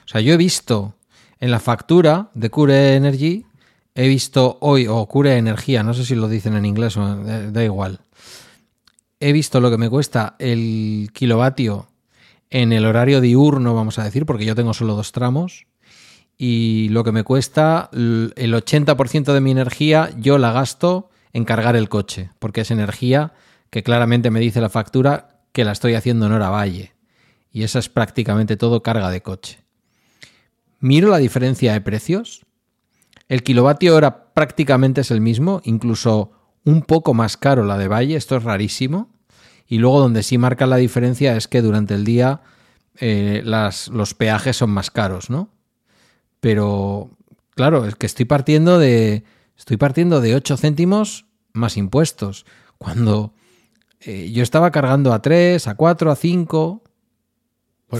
sea, yo he visto en la factura de Cure Energy, he visto hoy, o Cure Energía, no sé si lo dicen en inglés o da, igual. He visto lo que me cuesta el kilovatio en el horario diurno, vamos a decir, porque yo tengo solo dos tramos. Y lo que me cuesta, el 80% de mi energía yo la gasto en cargar el coche, porque es energía que claramente me dice la factura que la estoy haciendo en hora valle y esa es prácticamente todo carga de coche. Miro la diferencia de precios. El kilovatio hora prácticamente es el mismo, incluso un poco más caro la de Valle, esto es rarísimo. Y luego donde sí marca la diferencia es que durante el día eh, las, los peajes son más caros, ¿no? Pero claro, es que estoy partiendo de. Estoy partiendo de 8 céntimos más impuestos. Cuando eh, yo estaba cargando a 3, a 4, a 5.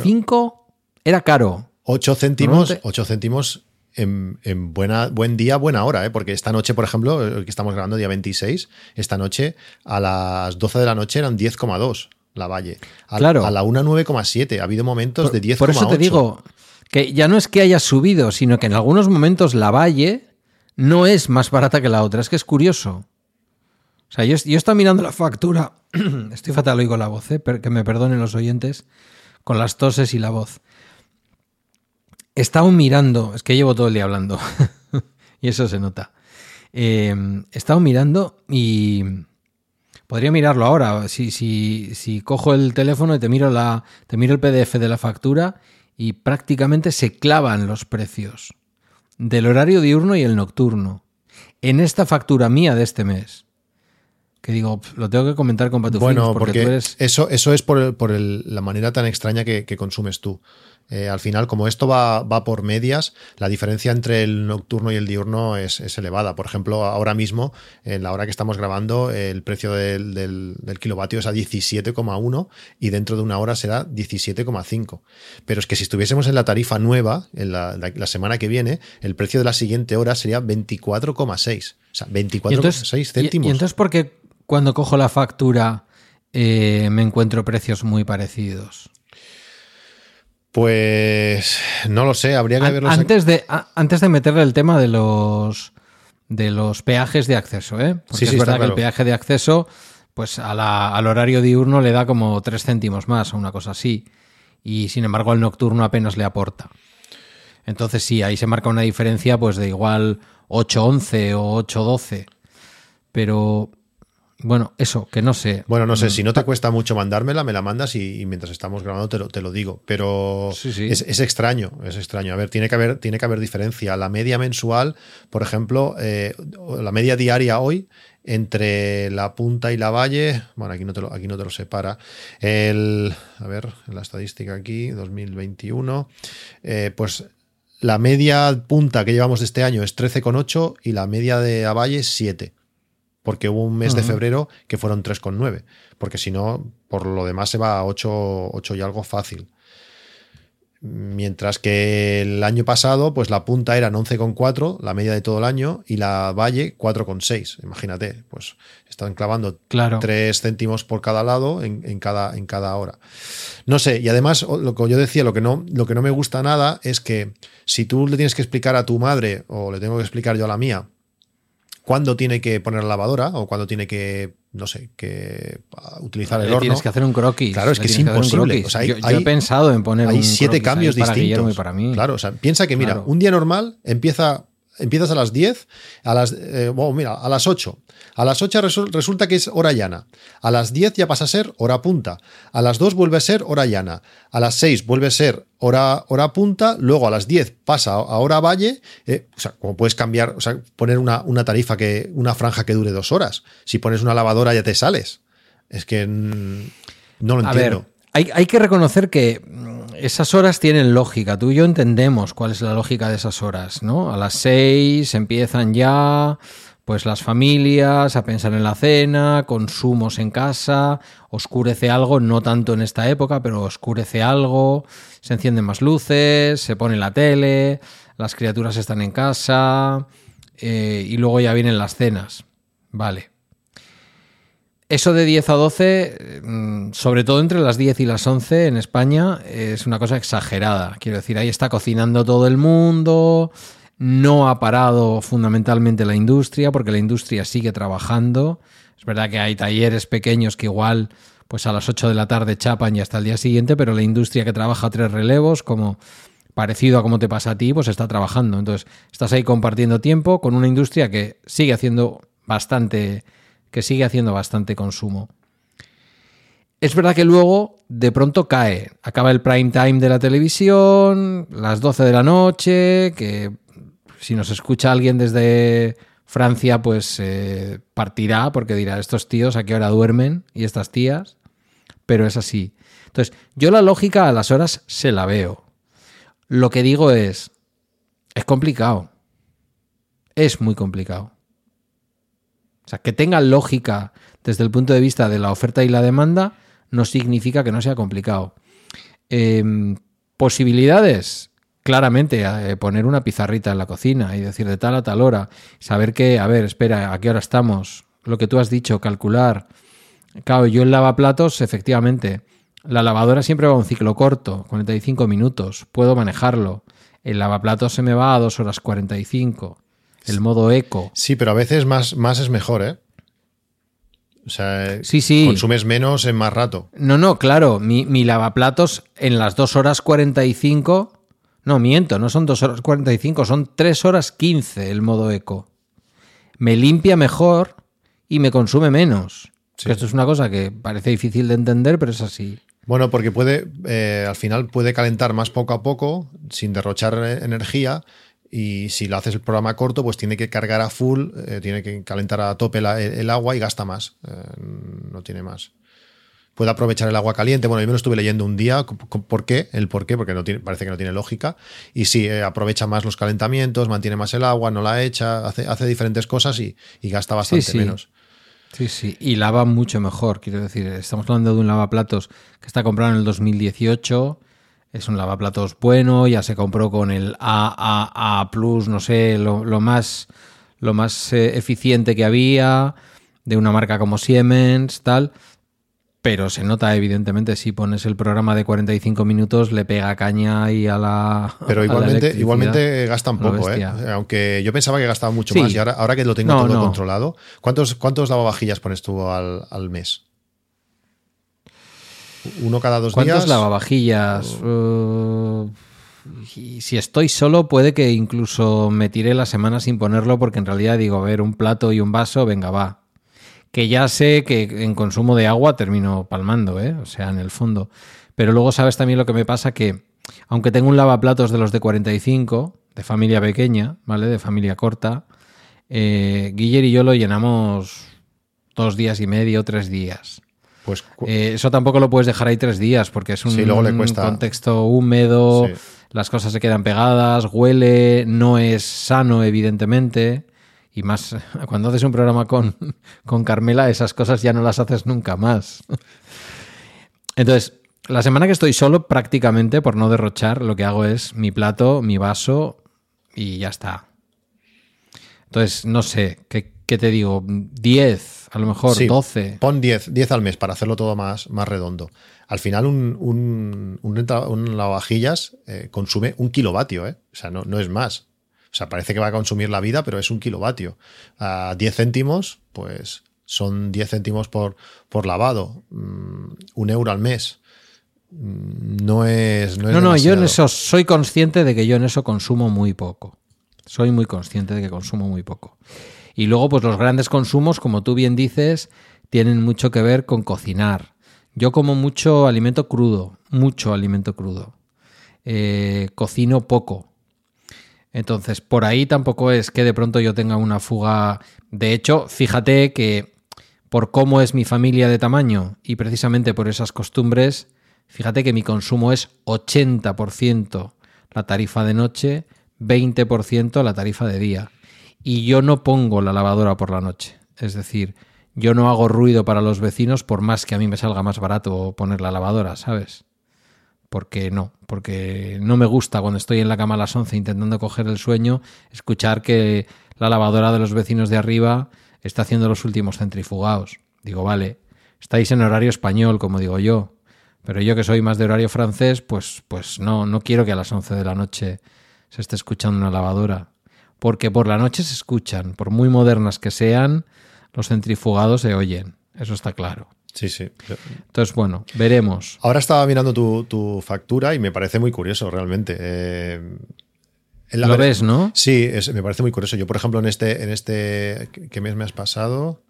5 era caro. 8 céntimos, 8 céntimos en, buena, buen día, buena hora, ¿eh? porque esta noche, por ejemplo, el que estamos grabando día 26, esta noche a las 12 de la noche eran 10,2 la Valle. A, claro. a la 1 9,7. Ha habido momentos de 10,8. Por eso te digo que ya no es que haya subido, sino que en algunos momentos la Valle no es más barata que la otra. Es que es curioso. O sea, yo, yo estaba mirando la factura. Estoy fatal hoy con la voz, ¿eh? que me perdonen los oyentes con las toses y la voz. Estaba mirando, es que llevo todo el día hablando, y eso se nota. Eh, estaba mirando y podría mirarlo ahora. Si, si, si cojo el teléfono y te miro, la, te miro el PDF de la factura y prácticamente se clavan los precios del horario diurno y el nocturno en esta factura mía de este mes que digo, lo tengo que comentar con Patufín. Bueno, porque, eso, eso es por, la manera tan extraña que, consumes tú. Eh, al final, como esto va, va, por medias, la diferencia entre el nocturno y el diurno es, es, elevada. Por ejemplo, ahora mismo, en la hora que estamos grabando, el precio del, del, del kilovatio es a 17,1 y dentro de una hora será 17,5. Pero es que si estuviésemos en la tarifa nueva, en la, la, la semana que viene, el precio de la siguiente hora sería 24,6. O sea, 24,6 céntimos. ¿Y, ¿Y entonces por qué cuando cojo la factura eh, me encuentro precios muy parecidos? Pues no lo sé, habría que verlo. Antes de, antes de meterle el tema de los de los peajes de acceso, ¿eh? Porque sí, sí, es verdad claro. que el peaje de acceso, pues a la, al horario diurno le da como 3 céntimos más o una cosa así. Y sin embargo al nocturno apenas le aporta. Entonces sí, ahí se marca una diferencia pues de igual 8-11 o 8-12. Pero bueno, eso, que no sé. Bueno, no sé, si no te cuesta mucho mandármela, me la mandas y, y mientras estamos grabando te lo, te lo digo. Pero sí, sí. Es, es, extraño, es extraño. A ver, tiene que haber, tiene que haber diferencia. La media mensual, por ejemplo, eh, la media diaria hoy entre la punta y la valle, bueno, aquí no te lo, aquí no te lo separa. El, a ver, la estadística aquí, 2021, eh, pues la media punta que llevamos de este año es 13,8 y la media de la valle es 7 porque hubo un mes uh -huh. de febrero que fueron 3,9, porque si no, por lo demás se va a 8, 8 y algo fácil. Mientras que el año pasado, pues la punta eran 11,4, la media de todo el año, y la valle 4,6. Imagínate, pues están clavando claro. 3 céntimos por cada lado en, en, cada, en cada hora. No sé, y además, lo que yo decía, lo que, no, lo que no me gusta nada es que si tú le tienes que explicar a tu madre, o le tengo que explicar yo a la mía, cuándo tiene que poner la lavadora o cuándo tiene que, no sé, que utilizar el Le horno. Tienes que hacer un croquis. Claro, es que es imposible. O sea, hay- yo, yo hay- he pensado en poner Hay un siete cambios para distintos. y para mí. Claro, o sea, piensa que, mira, Claro. un día normal empieza, empiezas a las 10, a las, eh, bueno, mira, a las 8. A las 8 resu- resulta que es hora llana. A las 10 ya pasa a ser hora punta. A las 2 vuelve a ser hora llana. A las 6 vuelve a ser hora, hora punta. Luego a las 10 pasa a hora valle. Eh, o sea, como puedes cambiar, o sea, poner una, una tarifa que, una franja que dure dos horas. Si pones una lavadora ya te sales. Es que no lo A entiendo. ver, hay, hay que reconocer que mm, esas horas tienen lógica. Tú y yo entendemos cuál es la lógica de esas horas, ¿no? A las seis empiezan ya, pues las familias a pensar en la cena, consumos en casa, oscurece algo, no tanto en esta época, pero oscurece algo, se encienden más luces, se pone la tele, las criaturas están en casa eh, y luego ya vienen las cenas. Vale. Eso de 10 a 12, mm, sobre todo entre las 10 y las 11 en España, es una cosa exagerada. Quiero decir, ahí está cocinando todo el mundo, no ha parado fundamentalmente la industria, porque la industria sigue trabajando. Es verdad que hay talleres pequeños que igual pues a las 8 de la tarde chapan y hasta el día siguiente, pero la industria que trabaja tres relevos, como parecido a como te pasa a ti, pues está trabajando. Entonces, estás ahí compartiendo tiempo con una industria que sigue haciendo bastante que sigue haciendo bastante consumo. Es verdad que luego de pronto cae, acaba el prime time de la televisión, las 12 de la noche, que si nos escucha alguien desde Francia, pues eh, partirá porque dirá, estos tíos a qué hora duermen y estas tías, pero es así. Entonces, yo la lógica a las horas se la veo. Lo que digo es, es complicado. Es muy complicado. Sea, que tenga lógica desde el punto de vista de la oferta y la demanda no significa que no sea complicado. Eh, posibilidades, claramente, eh, poner una pizarrita en la cocina y decir de tal a tal hora, saber que, a ver, espera, ¿a qué hora estamos? Lo que tú has dicho, calcular. Claro, yo el lavaplatos, efectivamente, la lavadora siempre va a un ciclo corto, 45 minutos, puedo manejarlo. El lavaplatos se me va a 2 horas 45 el modo eco. Sí, pero a veces más, más es mejor, ¿eh? O sea, sí, sí. consumes menos en más rato. No, no, claro. Mi, mi, lavaplatos en las 2 horas 45. No, miento, no son 2 horas 45, son 3 horas 15 el modo eco. Me limpia mejor y me consume menos. Sí. Esto es una cosa que parece difícil de entender, pero es así. Bueno, porque puede, eh, al final puede calentar más poco a poco, sin derrochar energía, y si lo haces el programa corto, pues tiene que cargar a full, eh, tiene que calentar a tope la, el, el, agua y gasta más. Eh, no tiene más. puede aprovechar el agua caliente. Bueno, yo me lo estuve leyendo un día. ¿Por qué? El por qué, porque no tiene, parece que no tiene lógica. Y sí, eh, aprovecha más los calentamientos, mantiene más el agua, no la echa, hace, hace diferentes cosas y, gasta bastante menos. Sí, sí, y lava mucho mejor, quiero decir, estamos hablando de un lavaplatos que está comprado en el 2018, es un lavaplatos bueno, ya se compró con el AAA Plus, no sé, lo, más, lo más eh, eficiente que había, de una marca como Siemens, tal, pero se nota evidentemente si pones el programa de 45 minutos le pega caña y a la pero igualmente igualmente gastan poco eh aunque yo pensaba que gastaba mucho más y ahora, ahora que lo tengo todo controlado cuántos cuántos lavavajillas pones tú al, al mes uno cada dos días cuántos lavavajillas uh, si estoy solo puede que incluso me tire la semana sin ponerlo porque en realidad digo a ver un plato y un vaso venga va que ya sé que en consumo de agua termino palmando, ¿eh? o sea, en el fondo. Pero luego sabes también lo que me pasa que, aunque tengo un lavaplatos de los de 45, de familia pequeña, ¿vale? De familia corta, eh, Guiller y yo lo llenamos dos días y medio, tres días. Pues eh, eso tampoco lo puedes dejar ahí tres días porque es un, contexto húmedo, las cosas se quedan pegadas, huele, no es sano evidentemente. Y más, cuando haces un programa con, con Carmela, esas cosas ya no las haces nunca más. Entonces, la semana que estoy solo, prácticamente, por no derrochar, lo que hago es mi plato, mi vaso y ya está. Entonces, no sé, ¿qué, te digo? 10, a lo mejor 12. Pon 10, 10 al mes para hacerlo todo más, más redondo. Al final, un, un, un, lavavajillas eh, consume un kilovatio, ¿eh? O sea, no, no es más. O sea, parece que va a consumir la vida, pero es un kilovatio. A 10 céntimos, pues son 10 céntimos por, por lavado. Mm, un euro al mes. Mm, no es. No, no, no, yo en eso soy consciente de que yo en eso consumo muy poco. Soy muy consciente de que consumo muy poco. Y luego, pues los grandes consumos, como tú bien dices, tienen mucho que ver con cocinar. Yo como mucho alimento crudo, mucho alimento crudo. Eh, cocino poco. Entonces, por ahí tampoco es que de pronto yo tenga una fuga. De hecho, fíjate que por cómo es mi familia de tamaño y precisamente por esas costumbres, fíjate que mi consumo es 80% la tarifa de noche, 20% la tarifa de día. Y yo no pongo la lavadora por la noche. Es decir, yo no hago ruido para los vecinos por más que a mí me salga más barato poner la lavadora, ¿sabes? porque no, porque no me gusta cuando estoy en la cama a las 11 intentando coger el sueño, escuchar que la lavadora de los vecinos de arriba está haciendo los últimos centrifugados. Digo, vale, estáis en horario español, como digo yo, pero yo que soy más de horario francés, pues, pues no, no quiero que a las 11 de la noche se esté escuchando una lavadora, porque por la noche se escuchan, por muy modernas que sean, los centrifugados se oyen, eso está claro. Sí, sí. Entonces, bueno, veremos. Ahora estaba mirando tu, factura y me parece muy curioso, realmente. Eh, Lo ves, ¿no? Sí, me parece muy curioso. Yo, por ejemplo, en este, en este, ¿qué mes me has pasado?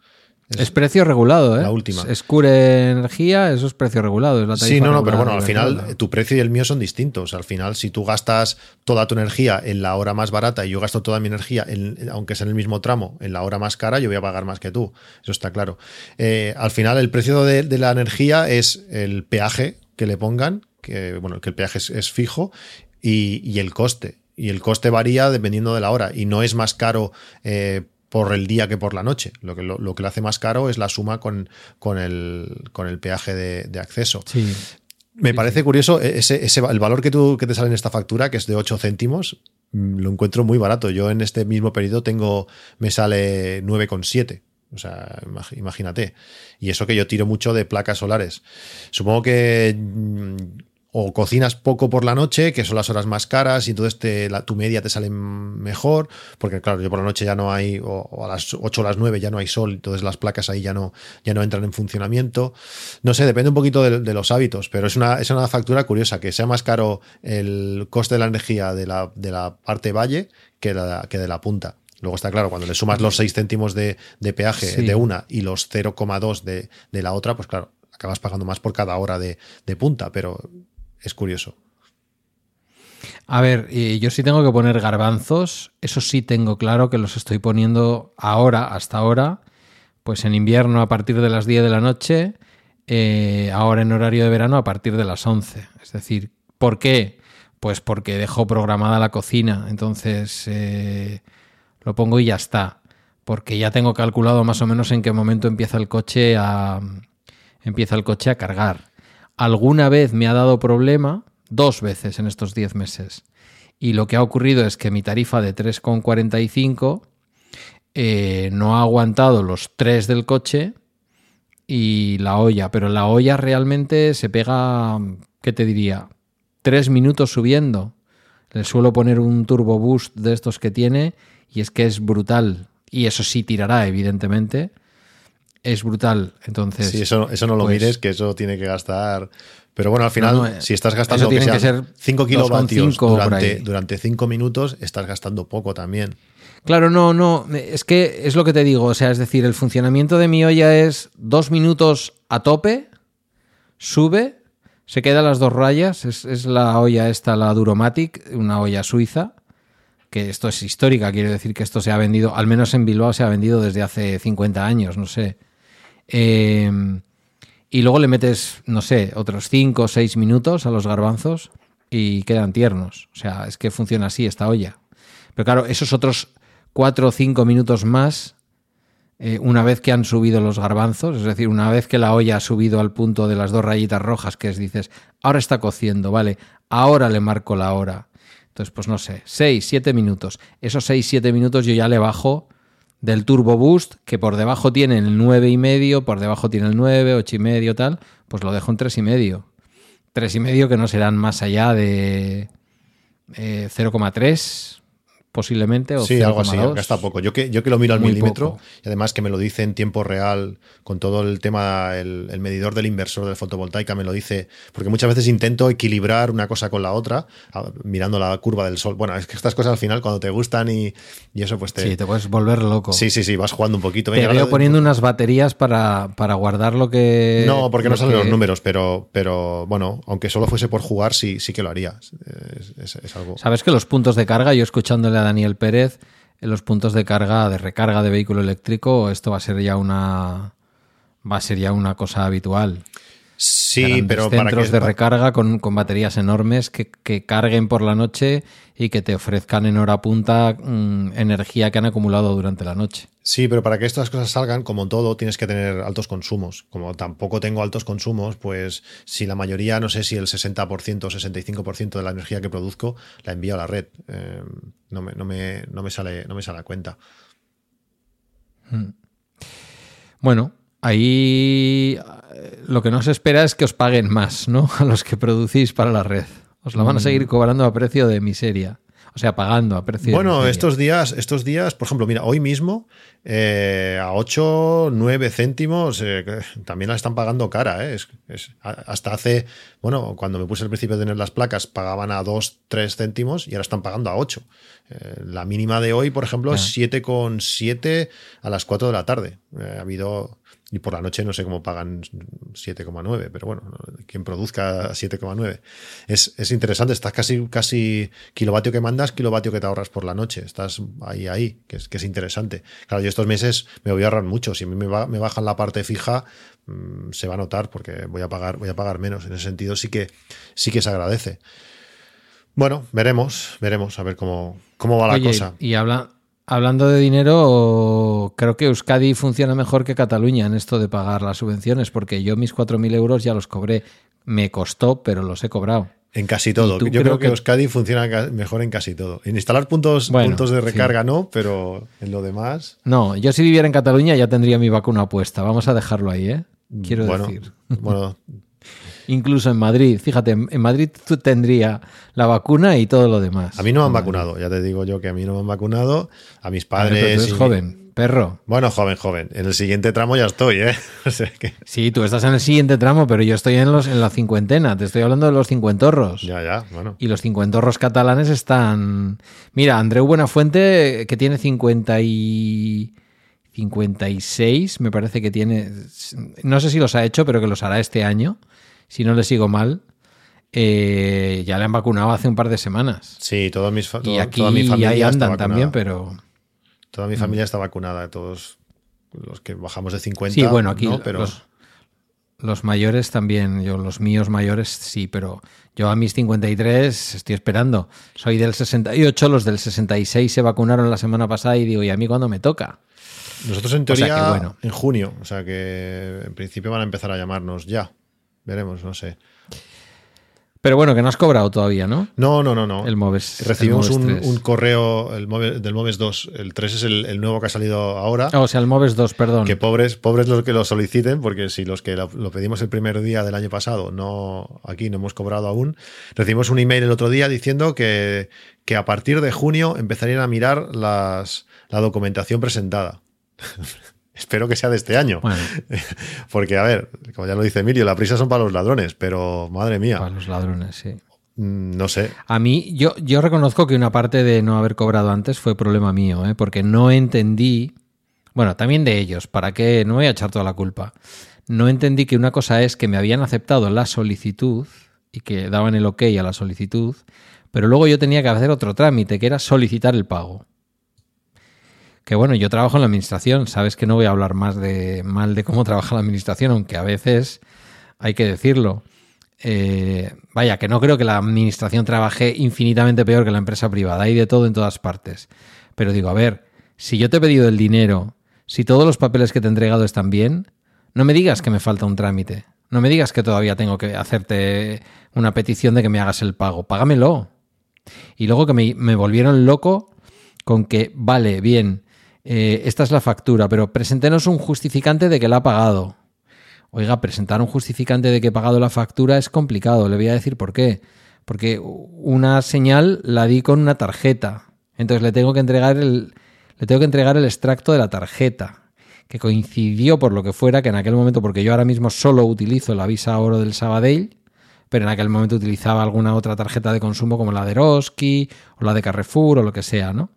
Es, precio regulado, ¿eh? La última. Es Cure Energía, eso es precio regulado. Es sí, no, no, pero bueno, al final tu precio y el mío son distintos. Al final, si tú gastas toda tu energía en la hora más barata y yo gasto toda mi energía, aunque sea en el mismo tramo, en la hora más cara, yo voy a pagar más que tú. Eso está claro. Eh, al final, el precio de, la energía es el peaje que le pongan, que bueno, que el peaje es, fijo, y, el coste y el coste varía dependiendo de la hora y no es más caro eh, por el día que por la noche. Lo que lo, que lo hace más caro es la suma con, con, el, con el peaje de, acceso. Me parece curioso e, ese, ese, el valor que, tú, que te sale en esta factura, que es de 8 céntimos, mm, lo encuentro muy barato. Yo en este mismo periodo tengo, me sale 9,7. O sea, imagínate. Y eso que yo tiro mucho de placas solares. Supongo que mm, o cocinas poco por la noche, que son las horas más caras, y entonces te, la, tu media te sale mejor, porque claro, yo por la noche ya no hay, o, a las 8 o las 9 ya no hay sol, entonces las placas ahí ya no, ya no entran en funcionamiento. No sé, depende un poquito de, los hábitos, pero es una, es una factura curiosa, que sea más caro el coste de la energía de la, de la parte valle que, la, que de la punta. Luego está claro, cuando le sumas los 6 céntimos de, peaje de una y los 0,2 de, de la otra, pues claro, acabas pagando más por cada hora de, de punta, pero es curioso. A ver, yo sí tengo que poner garbanzos, eso sí tengo claro que los estoy poniendo ahora, hasta ahora, pues en invierno a partir de las 10 de la noche, eh, ahora en horario de verano a partir de las 11. Es decir, ¿por qué? Pues porque dejo programada la cocina, entonces eh, lo pongo y ya está. Porque ya tengo calculado más o menos en qué momento empieza el coche a, empieza el coche a cargar. Alguna vez me ha dado problema, dos veces en estos 10 meses. Y lo que ha ocurrido es que mi tarifa de 3,45 eh, no ha aguantado los 3 del coche y la olla, pero la olla realmente se pega, ¿qué te diría? Tres minutos subiendo. Le suelo poner un turbo boost de estos que tiene y es que es brutal. Y eso sí tirará, evidentemente. Es brutal. Entonces. Sí, eso, eso no lo pues mires, que eso tiene que gastar. Pero bueno, al final, si estás gastando que, ser 5 kilovatios durante, durante 5 minutos, estás gastando poco también. Claro, no, no, es que es lo que te digo, o sea, es decir, el funcionamiento de mi olla es dos minutos a tope, sube, se queda las dos rayas, es, la olla esta, la Duromatic, una olla suiza, que esto es histórica, quiere decir que esto se ha vendido, al menos en Bilbao se ha vendido desde hace 50 años, no sé. Em, y luego le metes, no sé, otros 5 o 6 minutos a los garbanzos y quedan tiernos. O sea, es que funciona así esta olla. Pero claro, esos otros cuatro o cinco minutos más eh, una vez que han subido los garbanzos, es decir, una vez que la olla ha subido al punto de las dos rayitas rojas, que es, dices, ahora está cociendo, vale, ahora le marco la hora. Entonces, pues no sé, seis, siete minutos. Esos seis, siete minutos yo ya le bajo del Turbo Boost, que por debajo tiene el nueve y medio, por debajo tiene el nueve, ocho y medio, tal, pues lo dejo en tres y medio. Tres y medio que no serán más allá de eh, 0,3, posiblemente. O sí, algo así, gasta poco. Yo que, yo que lo miro al milímetro y además que me lo dice en tiempo real con todo el tema, el, medidor del inversor de fotovoltaica me lo dice, porque muchas veces intento equilibrar una cosa con la otra mirando la curva del sol. Bueno, es que estas cosas al final cuando te gustan y, eso pues te... Sí, te puedes volver loco. Sí, sí, sí, vas jugando un poquito. te veo poniendo unas baterías para, para, guardar lo que... No, porque no salen los números, pero, pero bueno, aunque solo fuese por jugar, sí, sí que lo haría. Es, algo... Sabes que los puntos de carga, yo escuchándole Daniel Pérez, en los puntos de carga, de recarga de vehículo eléctrico, esto va a ser ya una va a ser ya una cosa habitual. Sí, pero centros de recarga con, baterías enormes que, carguen por la noche y que te ofrezcan en hora punta mm, energía que han acumulado durante la noche. Sí, pero para que estas cosas salgan, como todo, tienes que tener altos consumos. Como tampoco tengo altos consumos, pues si la mayoría, no sé si el 60% o 65% de la energía que produzco la envío a la red. Eh, no, me, no, me, no, me, sale, no me sale a cuenta. Hmm. Bueno, ahí lo que no se espera es que os paguen más, ¿no? A los que producís para la red. Os lo van a mm. seguir cobrando a precio de miseria. O sea, pagando a precio Bueno, estos días, estos días, por ejemplo, mira, hoy mismo eh, a 8, 9 céntimos eh, también la están pagando cara. Eh. Es, hasta hace, bueno, cuando me puse al principio de tener las placas, pagaban a 2, 3 céntimos y ahora están pagando a 8. la mínima de hoy, por ejemplo, es 7,7 a las 4 de la tarde. ha habido y por la noche no sé cómo pagan 7,9, pero bueno, quien produzca 7,9. Es, es, interesante, estás casi, casi kilovatio que mandas, kilovatio que te ahorras por la noche. Estás ahí, ahí, que es, que es interesante. Claro, yo estos meses me voy a ahorrar mucho. Si me, me bajan la parte fija, mm, se va a notar porque voy a pagar, voy a pagar menos. En ese sentido sí que, sí que se agradece. Bueno, veremos, veremos a ver cómo, cómo va la cosa. Y habla, Hablando de dinero, creo que Euskadi funciona mejor que Cataluña en esto de pagar las subvenciones, porque yo mis 4.000 euros ya los cobré. Me costó, pero los he cobrado. En casi todo. Yo creo, que, Euskadi funciona mejor en casi todo. En instalar puntos, puntos de recarga no, pero en lo demás. No, yo si viviera en Cataluña ya tendría mi vacuna puesta. Vamos a dejarlo ahí, ¿eh? Quiero decir. Bueno, incluso en Madrid. Fíjate, en Madrid tú tendría la vacuna y todo lo demás. A mí no me han vacunado, ya te digo yo que a mí no me han vacunado, a mis padres. tú eres joven, perro. Bueno, joven, joven. En el siguiente tramo ya estoy, ¿eh? Sí, tú estás en el siguiente tramo, pero yo estoy en, los, en la cincuentena. Te estoy hablando de los cincuentorros. Ya, ya, bueno. Y los cincuentorros catalanes están. Mira, Andreu Buenafuente, que tiene 50 y. 56, me parece que tiene. No sé si los ha hecho, pero que los hará este año si no le sigo mal, eh, ya le han vacunado hace un par de semanas. Sí, toda, mis y aquí, toda mi familia ahí andan también, pero... Toda mi familia está vacunada, todos los que bajamos de 50. Sí, bueno, aquí pero... Los mayores también, yo los míos mayores sí, pero yo a mis 53 estoy esperando. Soy del 68, los del 66 se vacunaron la semana pasada y digo, ¿y a mí cuándo me toca? Nosotros en teoría en junio, o sea que en principio van a empezar a llamarnos ya. Veremos, no sé. Pero bueno, que no has cobrado todavía, ¿no? No, no, no, no. El Moves. Recibimos un, correo el del Moves 2. El 3 es el, nuevo que ha salido ahora. o sea, el Moves 2, perdón. Que pobres, pobres los que lo soliciten, porque si los que lo, pedimos el primer día del año pasado, no aquí no hemos cobrado aún. Recibimos un email el otro día diciendo que, que a partir de junio empezarían a mirar las, la documentación presentada. Espero que sea de este año. Porque, a ver, como ya lo dice Emilio, la prisa son para los ladrones, pero madre mía. Para los ladrones, sí. Mm, no sé. A mí, yo, yo reconozco que una parte de no haber cobrado antes fue problema mío, ¿eh? porque no entendí. Bueno, también de ellos, ¿para qué? No voy a echar toda la culpa. No entendí que una cosa es que me habían aceptado la solicitud y que daban el ok a la solicitud, pero luego yo tenía que hacer otro trámite, que era solicitar el pago que bueno, yo trabajo en la administración, sabes que no voy a hablar más de mal de cómo trabaja la administración, aunque a veces hay que decirlo. Eh, vaya, que no creo que la administración trabaje infinitamente peor que la empresa privada, hay de todo en todas partes. Pero digo, a ver, si yo te he pedido el dinero, si todos los papeles que te he entregado están bien, no me digas que me falta un trámite, no me digas que todavía tengo que hacerte una petición de que me hagas el pago, págamelo. Y luego que me, me volvieron loco con que, vale, bien, eh, esta es la factura, pero preséntenos un justificante de que la ha pagado. Oiga, presentar un justificante de que he pagado la factura es complicado, le voy a decir por qué. Porque una señal la di con una tarjeta. Entonces le tengo que entregar el, le tengo que entregar el extracto de la tarjeta, que coincidió por lo que fuera, que en aquel momento, porque yo ahora mismo solo utilizo la Visa Oro del Sabadell, pero en aquel momento utilizaba alguna otra tarjeta de consumo como la de Roski o la de Carrefour o lo que sea, ¿no?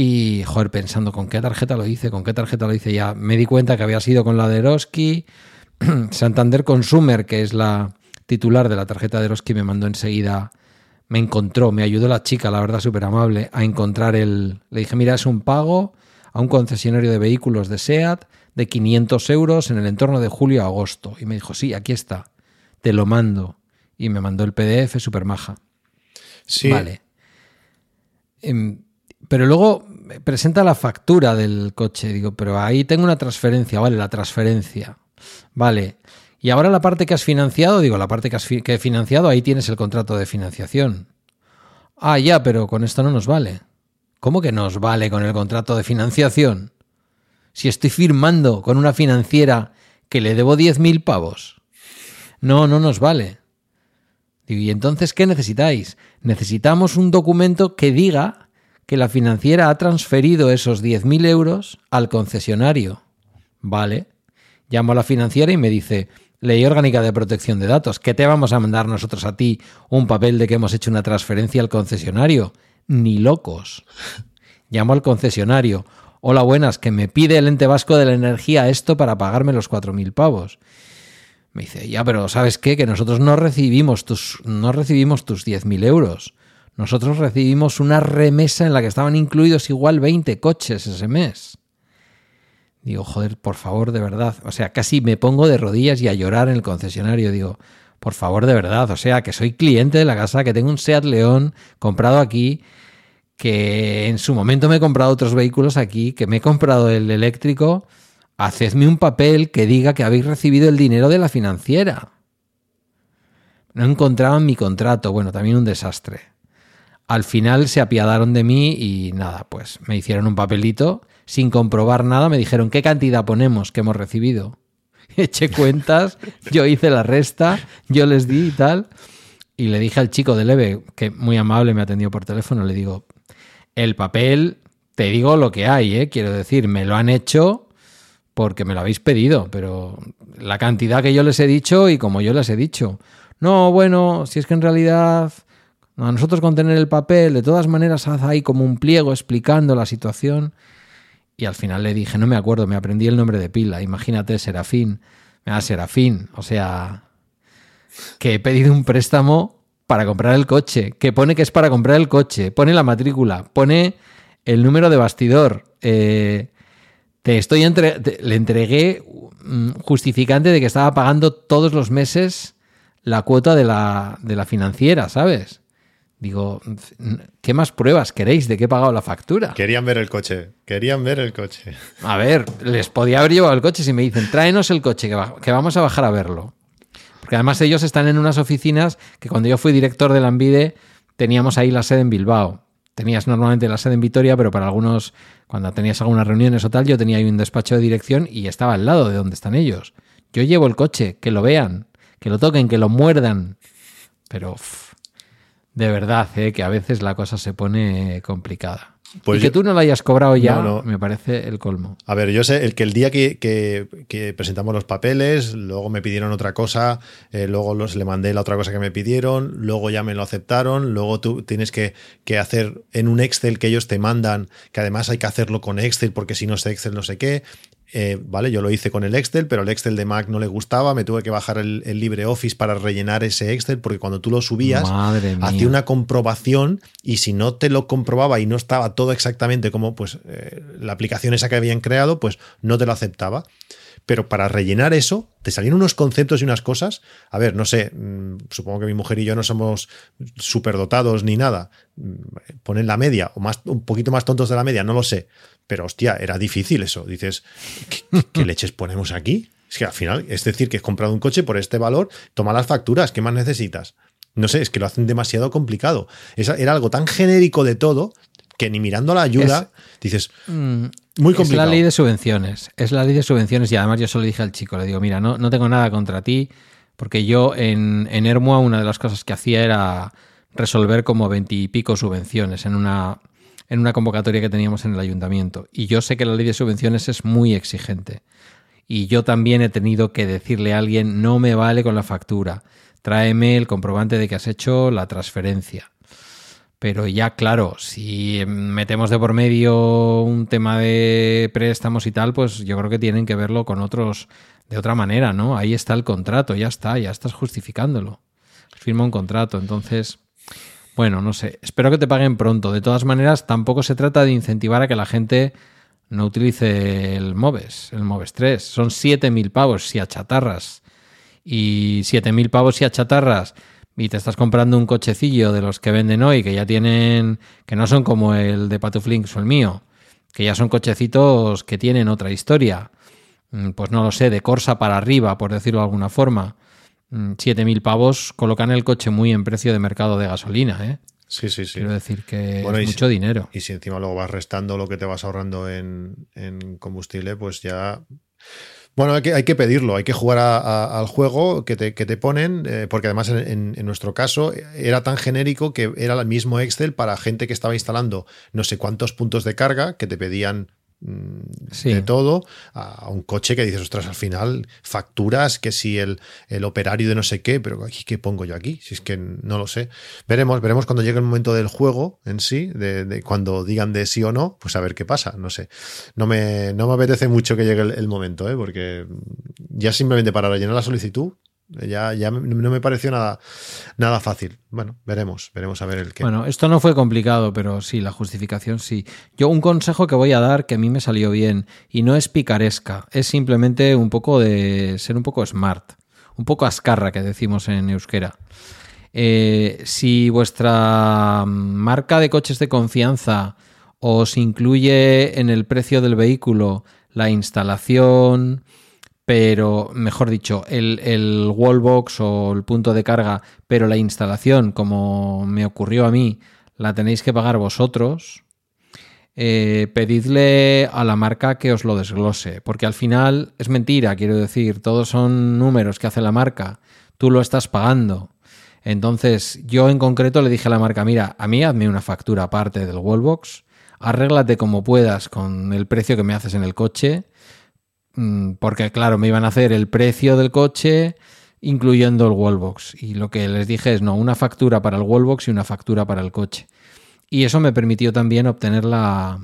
Y, joder, pensando con qué tarjeta lo hice, con qué tarjeta lo hice, ya me di cuenta que había sido con la de Eroski. Santander Consumer, que es la titular de la tarjeta de Eroski, me mandó enseguida, me encontró, me ayudó la chica, la verdad, súper amable, a encontrar el. Le dije, mira, es un pago a un concesionario de vehículos de SEAT de 500 euros en el entorno de julio a agosto. Y me dijo, sí, aquí está, te lo mando. Y me mandó el PDF súper maja. Sí. Vale. Em, pero luego presenta la factura del coche. Digo, pero ahí tengo una transferencia, vale, la transferencia. Vale. Y ahora la parte que has financiado, digo, la parte que, has que he financiado, ahí tienes el contrato de financiación. Ah, ya, pero con esto no nos vale. ¿Cómo que nos vale con el contrato de financiación? Si estoy firmando con una financiera que le debo 10.000 pavos. No, no nos vale. Digo, ¿y entonces qué necesitáis? Necesitamos un documento que diga que la financiera ha transferido esos 10.000 euros al concesionario. Vale. Llamo a la financiera y me dice, Ley Orgánica de Protección de Datos, ¿qué te vamos a mandar nosotros a ti un papel de que hemos hecho una transferencia al concesionario? Ni locos. Llamo al concesionario. Hola, buenas, que me pide el ente vasco de la energía esto para pagarme los 4.000 pavos. Me dice, ya, pero ¿sabes qué? Que nosotros no recibimos tus, no recibimos tus 10.000 euros. Nosotros recibimos una remesa en la que estaban incluidos igual 20 coches ese mes. Digo, joder, por favor, de verdad. O sea, casi me pongo de rodillas y a llorar en el concesionario. Digo, por favor, de verdad. O sea, que soy cliente de la casa, que tengo un Seat León comprado aquí, que en su momento me he comprado otros vehículos aquí, que me he comprado el eléctrico. Hacedme un papel que diga que habéis recibido el dinero de la financiera. No encontraban mi contrato. Bueno, también un desastre. Al final se apiadaron de mí y nada, pues me hicieron un papelito sin comprobar nada, me dijeron qué cantidad ponemos que hemos recibido. Eché cuentas, yo hice la resta, yo les di y tal. Y le dije al chico de Leve, que muy amable me atendió por teléfono, le digo, el papel, te digo lo que hay, ¿eh? quiero decir, me lo han hecho porque me lo habéis pedido, pero la cantidad que yo les he dicho y como yo les he dicho. No, bueno, si es que en realidad a nosotros con tener el papel, de todas maneras, haz ahí como un pliego explicando la situación. Y al final le dije, no me acuerdo, me aprendí el nombre de pila. Imagínate, Serafín. Me da Serafín. O sea, que he pedido un préstamo para comprar el coche, que pone que es para comprar el coche, pone la matrícula, pone el número de bastidor, eh, Te estoy entre, le entregué un justificante de que estaba pagando todos los meses la cuota de la, de la financiera, ¿sabes? Digo, ¿qué más pruebas queréis de que he pagado la factura? Querían ver el coche, querían ver el coche. A ver, les podía haber llevado el coche si me dicen, tráenos el coche, que, va- que vamos a bajar a verlo. Porque además ellos están en unas oficinas que cuando yo fui director de la Ambide teníamos ahí la sede en Bilbao. Tenías normalmente la sede en Vitoria, pero para algunos, cuando tenías algunas reuniones o tal, yo tenía ahí un despacho de dirección y estaba al lado de donde están ellos. Yo llevo el coche, que lo vean, que lo toquen, que lo muerdan. Pero de verdad, eh, que a veces la cosa se pone complicada. Pues y que tú no lo hayas cobrado ya, No, no. me parece el colmo. A ver, yo sé el que el día que, que- que presentamos los papeles, luego me pidieron otra cosa, eh, luego los, le mandé la otra cosa que me pidieron, luego ya me lo aceptaron, luego tú tienes que, que hacer en un Excel que ellos te mandan, que además hay que hacerlo con Excel porque si no es Excel no sé qué. Eh, vale, yo lo hice con el Excel, pero el Excel de Mac no le gustaba, me tuve que bajar el, el LibreOffice para rellenar ese Excel porque cuando tú lo subías hacía una comprobación y si no te lo comprobaba y no estaba todo exactamente como pues eh, la aplicación esa que habían creado, pues no te lo aceptaba. Pero para rellenar eso, te salían unos conceptos y unas cosas. A ver, no sé, mm, supongo que mi mujer y yo no somos superdotados ni nada. Mm, Ponen la media o más, un poquito más tontos de la media, no lo sé. Pero hostia, era difícil eso. Dices, ¿qué, qué leches ponemos aquí? Es que al final, es decir, que he comprado un coche por este valor, toma las facturas, ¿qué más necesitas? No sé, es que lo hacen demasiado complicado. Esa- era algo tan genérico de todo que ni mirando la ayuda dices, muy Es complicado. la ley de subvenciones. Es la ley de subvenciones y además yo solo dije al chico, le digo, mira, no, no tengo nada contra ti, porque yo en, en Ermua una de las cosas que hacía era resolver como veintipico subvenciones en una, en una convocatoria que teníamos en el ayuntamiento. Y yo sé que la ley de subvenciones es muy exigente. Y yo también he tenido que decirle a alguien, no me vale con la factura, tráeme el comprobante de que has hecho la transferencia. Pero ya, claro, si metemos de por medio un tema de préstamos y tal, pues yo creo que tienen que verlo con otros de otra manera, ¿no? Ahí está el contrato, ya está, ya estás justificándolo. Firma un contrato, entonces, bueno, no sé, espero que te paguen pronto. De todas maneras, tampoco se trata de incentivar a que la gente no utilice el Moves, el Moves 3. Son 7.000 pavos si achatarras. Y 7.000 pavos si achatarras y te estás comprando un cochecillo de los que venden hoy, que ya tienen, que no son como el de Patuflinks o el mío, que ya son cochecitos que tienen otra historia. Mm, Pues no lo sé, de Corsa para arriba, por decirlo de alguna forma. Mm, 7.000 pavos colocan el coche muy en precio de mercado de gasolina, ¿eh? Sí, sí, sí. Quiero decir que Bueno, es si- mucho dinero. Y si encima luego vas restando lo que te vas ahorrando en, en combustible, pues ya. Bueno, hay que, hay que pedirlo, hay que jugar a- a- al juego que te, que te ponen, eh, porque además en, en- en nuestro caso era tan genérico que era el mismo Excel para gente que estaba instalando no sé cuántos puntos de carga que te pedían mm, Sí. de todo a un coche que dices, ostras, al final facturas que si el, el operario de no sé qué, pero aquí, ¿qué pongo yo aquí? Si es que no lo sé. Veremos, veremos cuando llegue el momento del juego en sí, de, de cuando digan de sí o no, pues a ver qué pasa, no sé. No me, no me apetece mucho que llegue el, el momento, ¿eh? porque ya simplemente para rellenar la solicitud, ya, ya no me pareció nada, nada fácil. Bueno, veremos, veremos a ver el qué. Bueno, esto no fue complicado, pero sí, la justificación sí. Yo un consejo que voy a dar que a mí me salió bien y no es picaresca, es simplemente un poco de ser un poco smart, un poco ascarra que decimos en euskera. Eh, si vuestra marca de coches de confianza os incluye en el precio del vehículo la instalación, pero mejor dicho, el, el wallbox o el punto de carga, pero la instalación, como me ocurrió a mí, la tenéis que pagar vosotros, eh, pedidle a la marca que os lo desglose, porque al final es mentira, quiero decir, todos son números que hace la marca, tú lo estás pagando. Entonces, yo en concreto le dije a la marca, mira, a mí hazme una factura aparte del wallbox, arréglate como puedas con el precio que me haces en el coche, porque claro, me iban a hacer el precio del coche incluyendo el wallbox. Y lo que les dije es, no, una factura para el wallbox y una factura para el coche. Y eso me permitió también obtener la,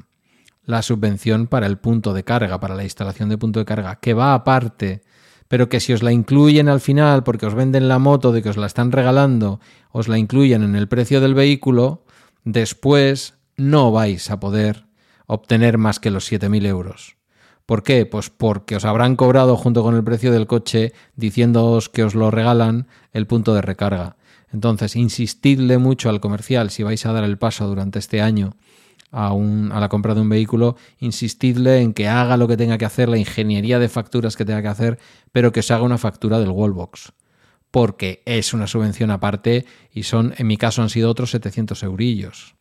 la subvención para el punto de carga, para la instalación de punto de carga, que va aparte, pero que si os la incluyen al final, porque os venden la moto de que os la están regalando, os la incluyen en el precio del vehículo, después no vais a poder obtener más que los 7.000 euros. ¿Por qué? Pues porque os habrán cobrado junto con el precio del coche diciéndoos que os lo regalan el punto de recarga. Entonces, insistidle mucho al comercial si vais a dar el paso durante este año a, a, la compra de un vehículo, insistidle en que haga lo que tenga que hacer, la ingeniería de facturas que tenga que hacer, pero que se haga una factura del Wallbox. Porque es una subvención aparte y son, en mi caso, han sido otros 700 eurillos.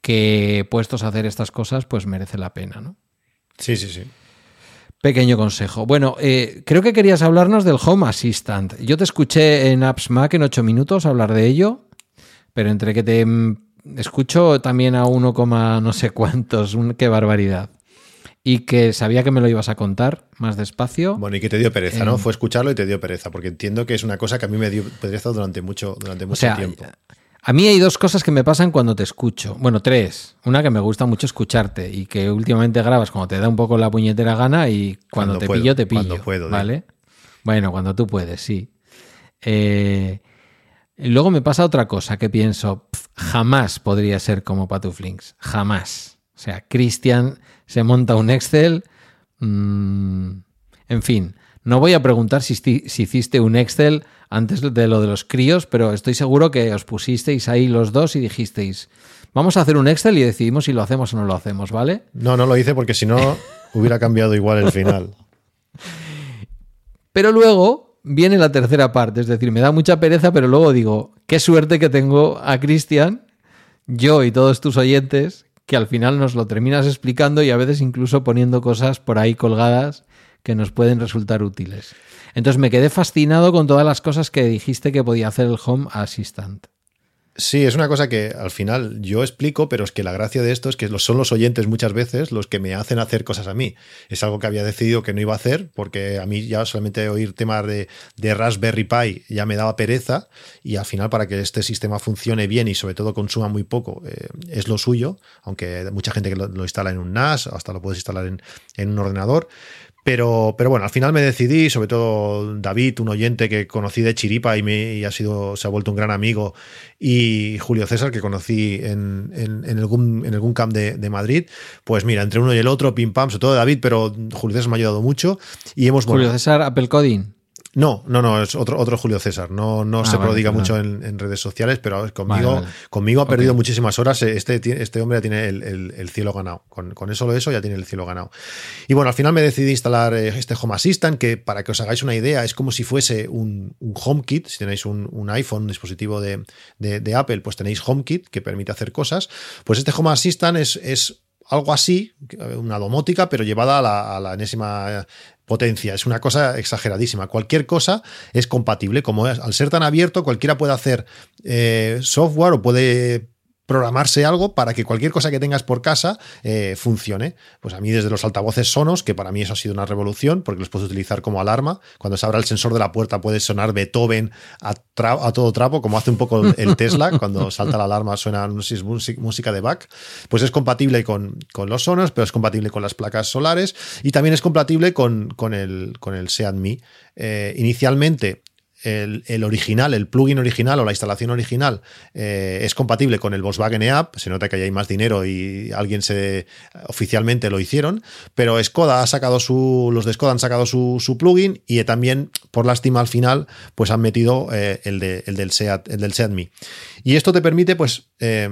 Que puestos a hacer estas cosas, pues merece la pena, ¿no? Sí, sí, sí. Pequeño consejo. Bueno, eh, creo que querías hablarnos del Home Assistant. Yo te escuché en Apps Mac en 8 minutos hablar de ello, pero entre que te mm, escucho también a 1, no sé cuántos, qué barbaridad. Y que sabía que me lo ibas a contar más despacio. Bueno, y que te dio pereza, ¿no? Fue escucharlo y te dio pereza, porque entiendo que es una cosa que a mí me dio pereza durante mucho, durante mucho tiempo. A mí hay dos cosas que me pasan cuando te escucho. Bueno, tres. Una que me gusta mucho escucharte y que últimamente grabas cuando te da un poco la puñetera gana y cuando, te pillo, te pillo. Cuando puedo. ¿Vale? Bueno, cuando tú puedes, sí. Eh, luego me pasa otra cosa que pienso, jamás podría ser como Patuflinks. Jamás. O sea, Cristian se monta un Excel. Mm, en fin, no voy a preguntar si, si, hiciste un Excel antes de lo de los críos, pero estoy seguro que os pusisteis ahí los dos y dijisteis, vamos a hacer un Excel y decidimos si lo hacemos o no lo hacemos, ¿vale? No, no lo hice porque si no hubiera cambiado igual el final. Pero luego viene la tercera parte, es decir, me da mucha pereza, pero luego digo, qué suerte que tengo a Cristian, yo y todos tus oyentes, que al final nos lo terminas explicando y a veces incluso poniendo cosas por ahí colgadas que nos pueden resultar útiles. Entonces me quedé fascinado con todas las cosas que dijiste que podía hacer el Home Assistant. Sí, es una cosa que al final yo explico, pero es que la gracia de esto es que son los oyentes muchas veces los que me hacen hacer cosas a mí. Es algo que había decidido que no iba a hacer porque a mí ya solamente oír temas de, Raspberry Pi ya me daba pereza y al final para que este sistema funcione bien y sobre todo consuma muy poco eh, es lo suyo, aunque mucha gente que lo, instala en un NAS, hasta lo puedes instalar en, en un ordenador. Pero, pero bueno, al final me decidí, sobre todo David, un oyente que conocí de Chiripa y, me, ha sido, se ha vuelto un gran amigo, y Julio César, que conocí en, en, en el, en el Camp de, de, Madrid. Pues mira, entre uno y el otro, pim pam, sobre todo David, pero Julio César me ha ayudado mucho. Y hemos, Julio César, Apple Coding. No, no, no, es otro, otro Julio César. No, no ah, se prodiga mucho en, redes sociales, pero conmigo, conmigo ha perdido muchísimas horas. Este, este hombre ya tiene el, cielo ganado. Con, con, solo eso ya tiene el cielo ganado. Y bueno, al final me decidí instalar eh, este Home Assistant, que para que os hagáis una idea, es como si fuese un, un HomeKit. Si tenéis un, iPhone, un dispositivo de, de, Apple, pues tenéis HomeKit que permite hacer cosas. Pues este Home Assistant es, es algo así, una domótica, pero llevada a la, a la enésima potencia. Es una cosa exageradísima. Cualquier cosa es compatible. Como al ser tan abierto, cualquiera puede hacer eh, software o puede programarse algo para que cualquier cosa que tengas por casa eh, funcione. Pues a mí desde los altavoces sonos, que para mí eso ha sido una revolución, porque los puedes utilizar como alarma. Cuando se abra el sensor de la puerta puede sonar Beethoven a, todo trapo, como hace un poco el Tesla, cuando salta la alarma suena música de Bach. Pues es compatible con, los sonos, pero es compatible con las placas solares y también es compatible con, con el, con el Seat Mi. Eh, inicialmente el, original, el plugin original o la instalación original eh, es compatible con el Volkswagen eApp, se nota que ahí hay más dinero y alguien se oficialmente lo hicieron, pero Skoda ha sacado su, los de Skoda han sacado su, plugin y también, por lástima al final, pues han metido eh, el, de, el, del Seat, el del. Y esto te permite, pues, eh,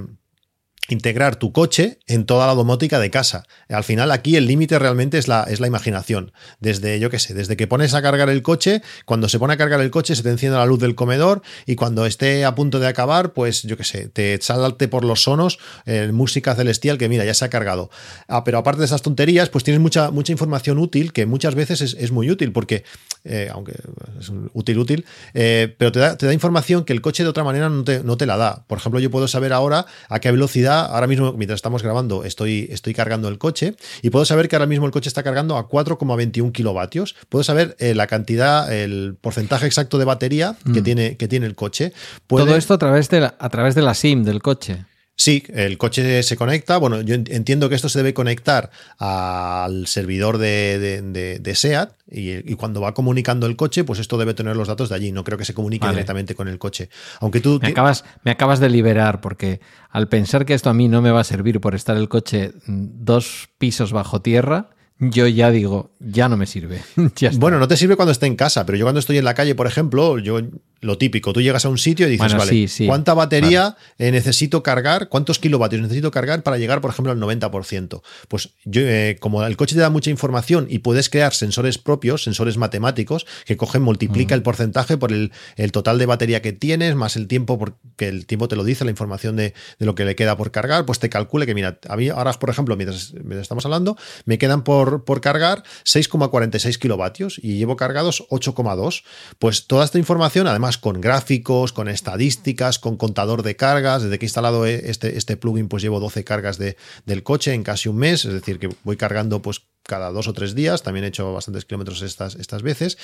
integrar tu coche en toda la domótica de casa. Al final aquí el límite realmente es la, es la imaginación. Desde, yo qué sé, desde que pones a cargar el coche, cuando se pone a cargar el coche se te enciende la luz del comedor y cuando esté a punto de acabar, pues yo qué sé, te salte por los sonos eh, música celestial que mira, ya se ha cargado. Ah, pero aparte de esas tonterías, pues tienes mucha, mucha información útil que muchas veces es, muy útil porque, eh, aunque es útil, útil, eh, pero te da, te da, información que el coche de otra manera no te, no te la da. Por ejemplo, yo puedo saber ahora a qué velocidad ahora mismo, mientras estamos grabando, estoy, estoy cargando el coche y puedo saber que ahora mismo el coche está cargando a 4,21 kilovatios. Puedo saber eh, la cantidad, el porcentaje exacto de batería que, mm. tiene, que tiene el coche. Todo esto a través, de la, a través de la SIM del coche. Sí, el coche se conecta. Bueno, yo entiendo que esto se debe conectar al servidor de, SEAT y, cuando va comunicando el coche, pues esto debe tener los datos de allí. No creo que se comunique directamente con el coche. Aunque tú. Me acabas, me acabas de liberar porque al pensar que esto a mí no me va a servir por estar el coche dos pisos bajo tierra, yo ya digo, ya no me sirve. bueno, no te sirve cuando esté en casa, pero yo cuando estoy en la calle, por ejemplo, yo lo típico, tú llegas a un sitio y dices, vale, ¿cuánta batería eh, necesito cargar? ¿Cuántos kilovatios necesito cargar para llegar, por ejemplo, al 90%? Pues yo, eh, como el coche te da mucha información y puedes crear sensores propios, sensores matemáticos, que cogen, multiplica el porcentaje por el, total de batería que tienes, más el tiempo, porque el tiempo te lo dice, la información de, lo que le queda por cargar, pues te calcule que, mira, a mí ahora, por ejemplo, mientras, estamos hablando, me quedan por, por cargar 6,46 kilovatios y llevo cargados 8,2. Pues toda esta información, además, con gráficos, con estadísticas, con contador de cargas. Desde que he instalado este, este plugin, pues llevo 12 cargas de, del coche en casi un mes, es decir, que voy cargando pues cada dos o tres días, también he hecho bastantes kilómetros estas, estas veces.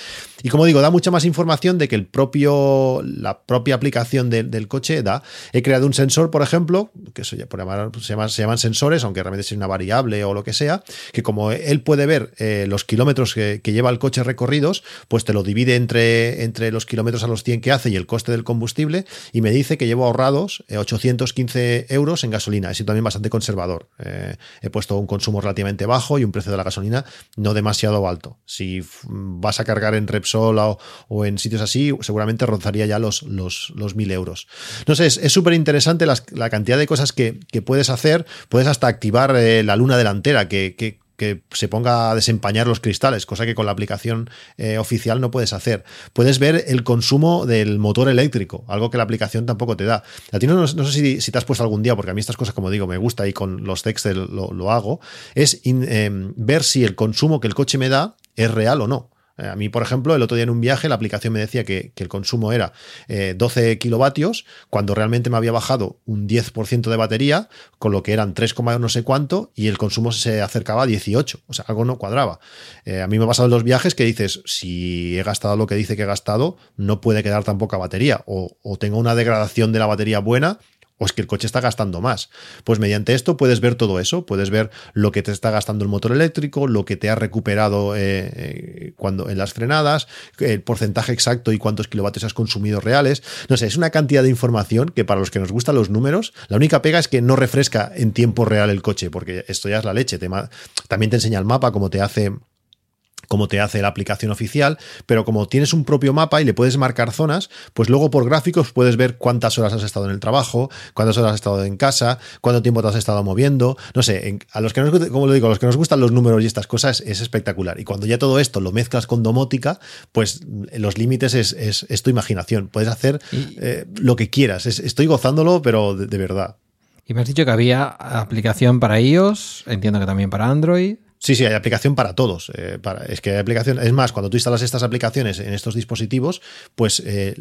Y como digo, da mucha más información de que el propio, la propia aplicación del coche da. He creado un sensor, por ejemplo, que se, por se, llaman, sensores, aunque realmente es una variable o lo que sea, que como él puede ver eh, los kilómetros que, lleva el coche recorridos, pues te lo divide entre, entre los kilómetros a los 100 que hace y el coste del combustible, y me dice que llevo ahorrados 815 eh, euros en gasolina. Es también bastante conservador. Eh, he puesto un consumo relativamente bajo y un precio de la gasolina no demasiado alto. Si vas a cargar en Repsol o, en sitios así, seguramente rozaría ya los, los, los 1000 euros. No sé, es súper interesante la cantidad de cosas que, puedes hacer. Puedes hasta activar eh, la luna delantera, que, que que se ponga a desempañar los cristales, cosa que con la aplicación eh, oficial no puedes hacer. Puedes ver el consumo del motor eléctrico, algo que la aplicación tampoco te da. A ti no, sé si, te has puesto algún día, porque a mí estas cosas, como digo, me gusta y con los textos lo, hago, es em, ver si el consumo que el coche me da es real o no. Eh, a mí, por ejemplo, el otro día en un viaje la aplicación me decía que, el consumo era 12 eh, kilovatios, cuando realmente me había bajado un 10% de batería, con lo que eran 3, no sé cuánto, y el consumo se acercaba a 18. O sea, algo no cuadraba. Eh, a mí me ha pasado en los viajes que dices, si he gastado lo que dice que he gastado, no puede quedar tan poca batería. O, o tengo una degradación de la batería buena o es que el coche está gastando más. Pues mediante esto puedes ver todo eso, puedes ver lo que te está gastando el motor eléctrico, lo que te ha recuperado eh, eh, cuando en las frenadas, el porcentaje exacto y cuántos kilovatios has consumido reales. No sé, es una cantidad de información que para los que nos gustan los números, la única pega es que no refresca en tiempo real el coche, porque esto ya es la leche. también te enseña el mapa como te hace como te hace la aplicación oficial, pero como tienes un propio mapa y le puedes marcar zonas, pues luego por gráficos puedes ver cuántas horas has estado en el trabajo, cuántas horas has estado en casa, cuánto tiempo te has estado moviendo, no sé, a los que nos, como lo digo, a los que nos gustan los números y estas cosas es espectacular. Y cuando ya todo esto lo mezclas con domótica, pues los límites es, tu imaginación, puedes hacer eh, lo que quieras, estoy gozándolo, pero de verdad. Y me has dicho que había aplicación para iOS, entiendo que también para Android. Sí, sí, hay aplicación para todos. Eh, es que hay aplicación. Es más, cuando tú instalas estas aplicaciones en estos dispositivos, pues, eh,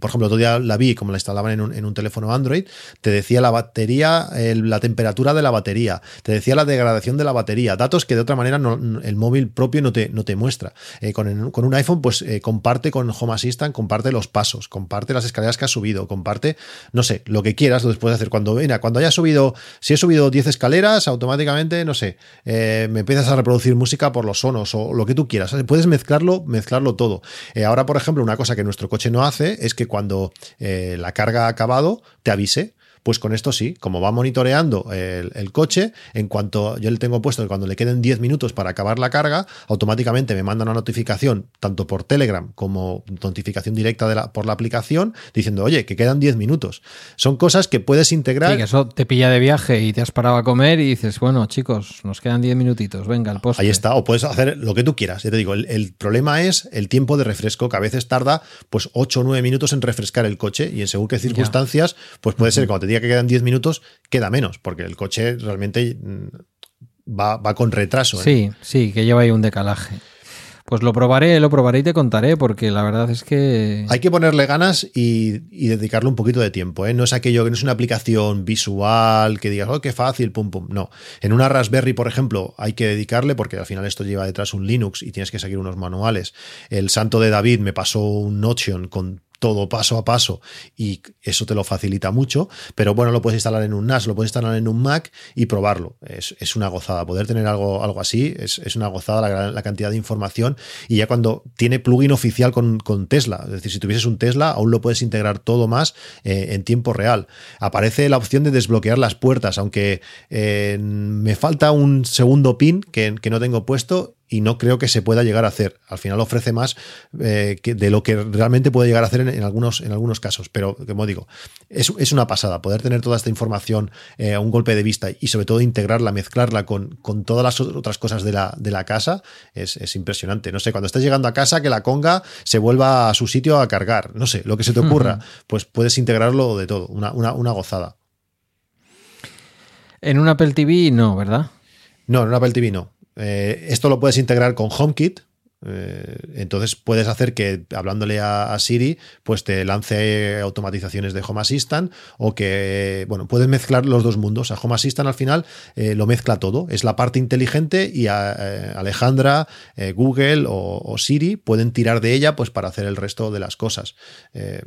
por ejemplo, otro día la vi como la instalaban en un, teléfono Android, te decía la batería, la temperatura de la batería, te decía la degradación de la batería, datos que de otra manera el móvil propio no te, no te muestra. Eh, con, un iPhone, pues comparte con Home Assistant, comparte los pasos, comparte las escaleras que has subido, comparte, no sé, lo que quieras, lo después hacer. Cuando, mira, cuando haya subido, si he subido 10 escaleras, automáticamente, no sé, me a reproducir música por los sonos o lo que tú quieras. Puedes mezclarlo, mezclarlo todo. Eh, ahora, por ejemplo, una cosa que nuestro coche no hace es que cuando eh, la carga ha acabado, te avise. Pues con esto sí, como va monitoreando el, coche, en cuanto yo le tengo puesto que cuando le queden 10 minutos para acabar la carga, automáticamente me manda una notificación, tanto por Telegram como notificación directa de la, por la aplicación, diciendo, oye, que quedan 10 minutos. Son cosas que puedes integrar. Sí, que eso te pilla de viaje y te has parado a comer y dices, bueno, chicos, nos quedan 10 minutitos, venga, el post. Ahí está, o puedes hacer lo que tú quieras. Ya te digo, el, problema es el tiempo de refresco, que a veces tarda pues 8 o 9 minutos en refrescar el coche y en según qué circunstancias, pues puede ser cuando te que quedan 10 minutos, queda menos, porque el coche realmente mm, va, con retraso. ¿eh? Sí, sí, que lleva ahí un decalaje. Pues lo probaré, lo probaré y te contaré, porque la verdad es que. Hay que ponerle ganas y, dedicarle un poquito de tiempo. ¿eh? No es aquello que no es una aplicación visual que digas, oh, qué fácil, pum, pum. No. En una Raspberry, por ejemplo, hay que dedicarle, porque al final esto lleva detrás un Linux y tienes que seguir unos manuales. El santo de David me pasó un Notion con todo paso a paso y eso te lo facilita mucho, pero bueno, lo puedes instalar en un NAS, lo puedes instalar en un Mac y probarlo. Es, una gozada. Poder tener algo, algo así es, una gozada la, cantidad de información y ya cuando tiene plugin oficial con, Tesla, es decir, si tuvieses un Tesla, aún lo puedes integrar todo más eh, en tiempo real. Aparece la opción de desbloquear las puertas, aunque eh, me falta un segundo pin que, que no tengo puesto y no creo que se pueda llegar a hacer. Al final ofrece más eh, que de lo que realmente puede llegar a hacer en, algunos, en algunos casos. Pero, como digo, es, una pasada poder tener toda esta información eh, a un golpe de vista y sobre todo integrarla, mezclarla con, con todas las otras cosas de la, de la casa, es, impresionante. No sé, cuando estés llegando a casa, que la conga se vuelva a su sitio a cargar. No sé, lo que se te ocurra, pues puedes integrarlo de todo. Una, una gozada. En un Apple TV no, ¿verdad? No, en un Apple TV no. Eh, esto lo puedes integrar con HomeKit, entonces puedes hacer que hablándole a, Siri, pues te lance automatizaciones de Home Assistant o que, bueno, puedes mezclar los dos mundos. A Home Assistant al final eh, lo mezcla todo. Es la parte inteligente y a, eh, Alejandra, Google o, Siri pueden tirar de ella pues para hacer el resto de las cosas.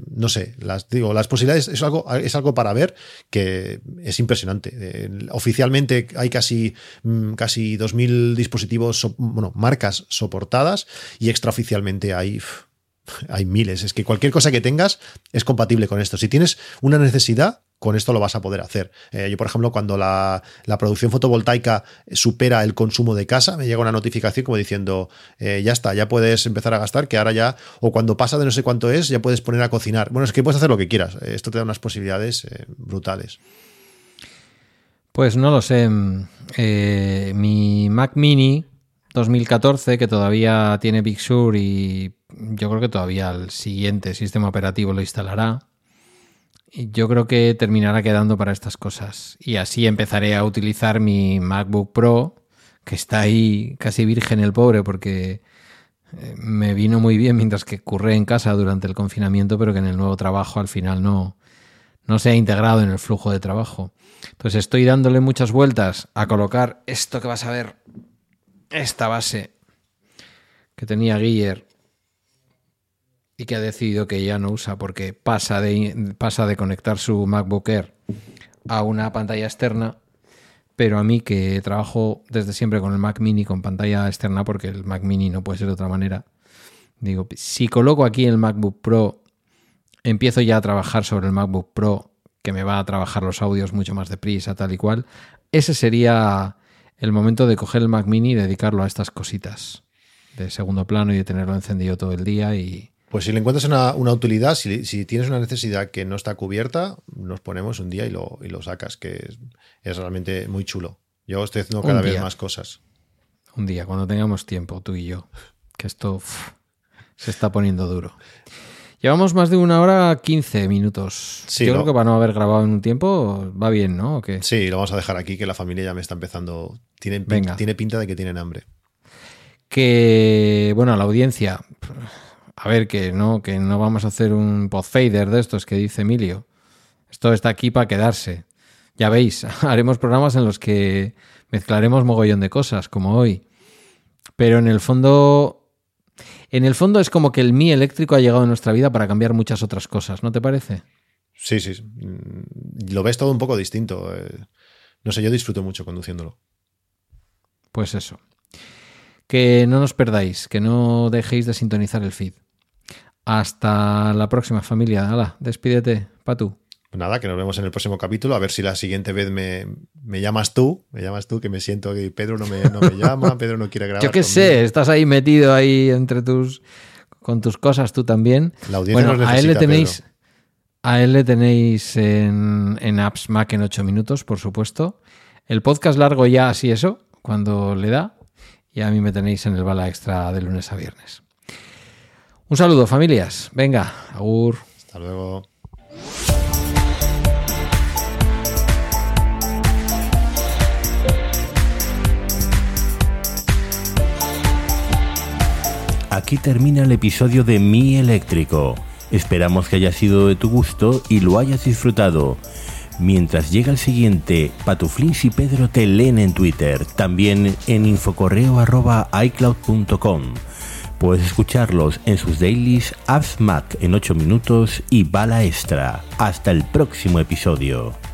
no sé, las, digo, las posibilidades es algo, es algo para ver que es impresionante. oficialmente hay casi, mm, casi 2.000 dispositivos, bueno, marcas soportadas y extraoficialmente hay, hay miles. Es que cualquier cosa que tengas es compatible con esto. Si tienes una necesidad, con esto lo vas a poder hacer. Eh, yo, por ejemplo, cuando la, producción fotovoltaica supera el consumo de casa, me llega una notificación como diciendo, eh, ya está, ya puedes empezar a gastar, que ahora ya, o cuando pasa de no sé cuánto es, ya puedes poner a cocinar. Bueno, es que puedes hacer lo que quieras. Esto te da unas posibilidades eh, brutales. Pues no lo sé. mi Mac mini 2014, que todavía tiene Big Sur y yo creo que todavía el siguiente sistema operativo lo instalará. Y yo creo que terminará quedando para estas cosas. Y así empezaré a utilizar mi MacBook Pro, que está ahí casi virgen el pobre, porque eh, me vino muy bien mientras que curré en casa durante el confinamiento, pero que en el nuevo trabajo al final no, no se ha integrado en el flujo de trabajo. Entonces estoy dándole muchas vueltas a colocar esto que vas a ver esta base que tenía Guiller y que ha decidido que ya no usa porque pasa de, pasa de conectar su MacBook Air a una pantalla externa, pero a mí que trabajo desde siempre con el Mac mini con pantalla externa porque el Mac mini no puede ser de otra manera, digo, si coloco aquí el MacBook Pro, empiezo ya a trabajar sobre el MacBook Pro que me va a trabajar los audios mucho más deprisa, tal y cual, ese sería el momento de coger el Mac Mini y dedicarlo a estas cositas de segundo plano y de tenerlo encendido todo el día y... Pues si le encuentras una, utilidad, si, tienes una necesidad que no está cubierta, nos ponemos un día y lo, y lo sacas, que es, realmente muy chulo. Yo estoy haciendo cada vez más cosas. Un día, cuando tengamos tiempo, tú y yo, que esto se está poniendo duro. Llevamos más de una hora 15 minutos. Yo creo que para no haber grabado en un tiempo va bien, ¿no? Sí, lo vamos a dejar aquí, que la familia ya me está empezando. Tiene, tiene pinta de que tienen hambre. Que, bueno, a la audiencia, a ver, que no, que no vamos a hacer un podfader de estos que dice Emilio. Esto está aquí para quedarse. Ya veis, haremos programas en los que mezclaremos mogollón de cosas, como hoy. Pero en el fondo en el fondo es como que el mi eléctrico ha llegado a nuestra vida para cambiar muchas otras cosas, ¿no te parece? Sí, sí. Mm, lo ves todo un poco distinto. Eh. No sé, yo disfruto mucho conduciéndolo. Pues eso. Que no nos perdáis, que no dejéis de sintonizar el feed. Hasta la próxima familia. Hala, despídete, Patu. Pues nada, que nos vemos en el próximo capítulo. A ver si la siguiente vez me, llamas tú. Me llamas tú, que me siento que Pedro no me, llama, Pedro no quiere grabar. Yo qué sé, estás ahí metido ahí entre tus. con tus cosas tú también. La audiencia bueno, a él le tenéis. A él le tenéis en, en Apps Mac en 8 minutos, por supuesto. El podcast largo ya así eso, cuando le da. Y a mí me tenéis en el bala extra de lunes a viernes. Un saludo, familias. Venga, agur. Hasta luego. Aquí termina el episodio de Mi Eléctrico. Esperamos que haya sido de tu gusto y lo hayas disfrutado. Mientras llega el siguiente, Patuflins y Pedro te leen en Twitter, también en infocorreo.icloud.com. Puedes escucharlos en sus dailies Apps Mac en 8 minutos y Bala Extra. Hasta el próximo episodio.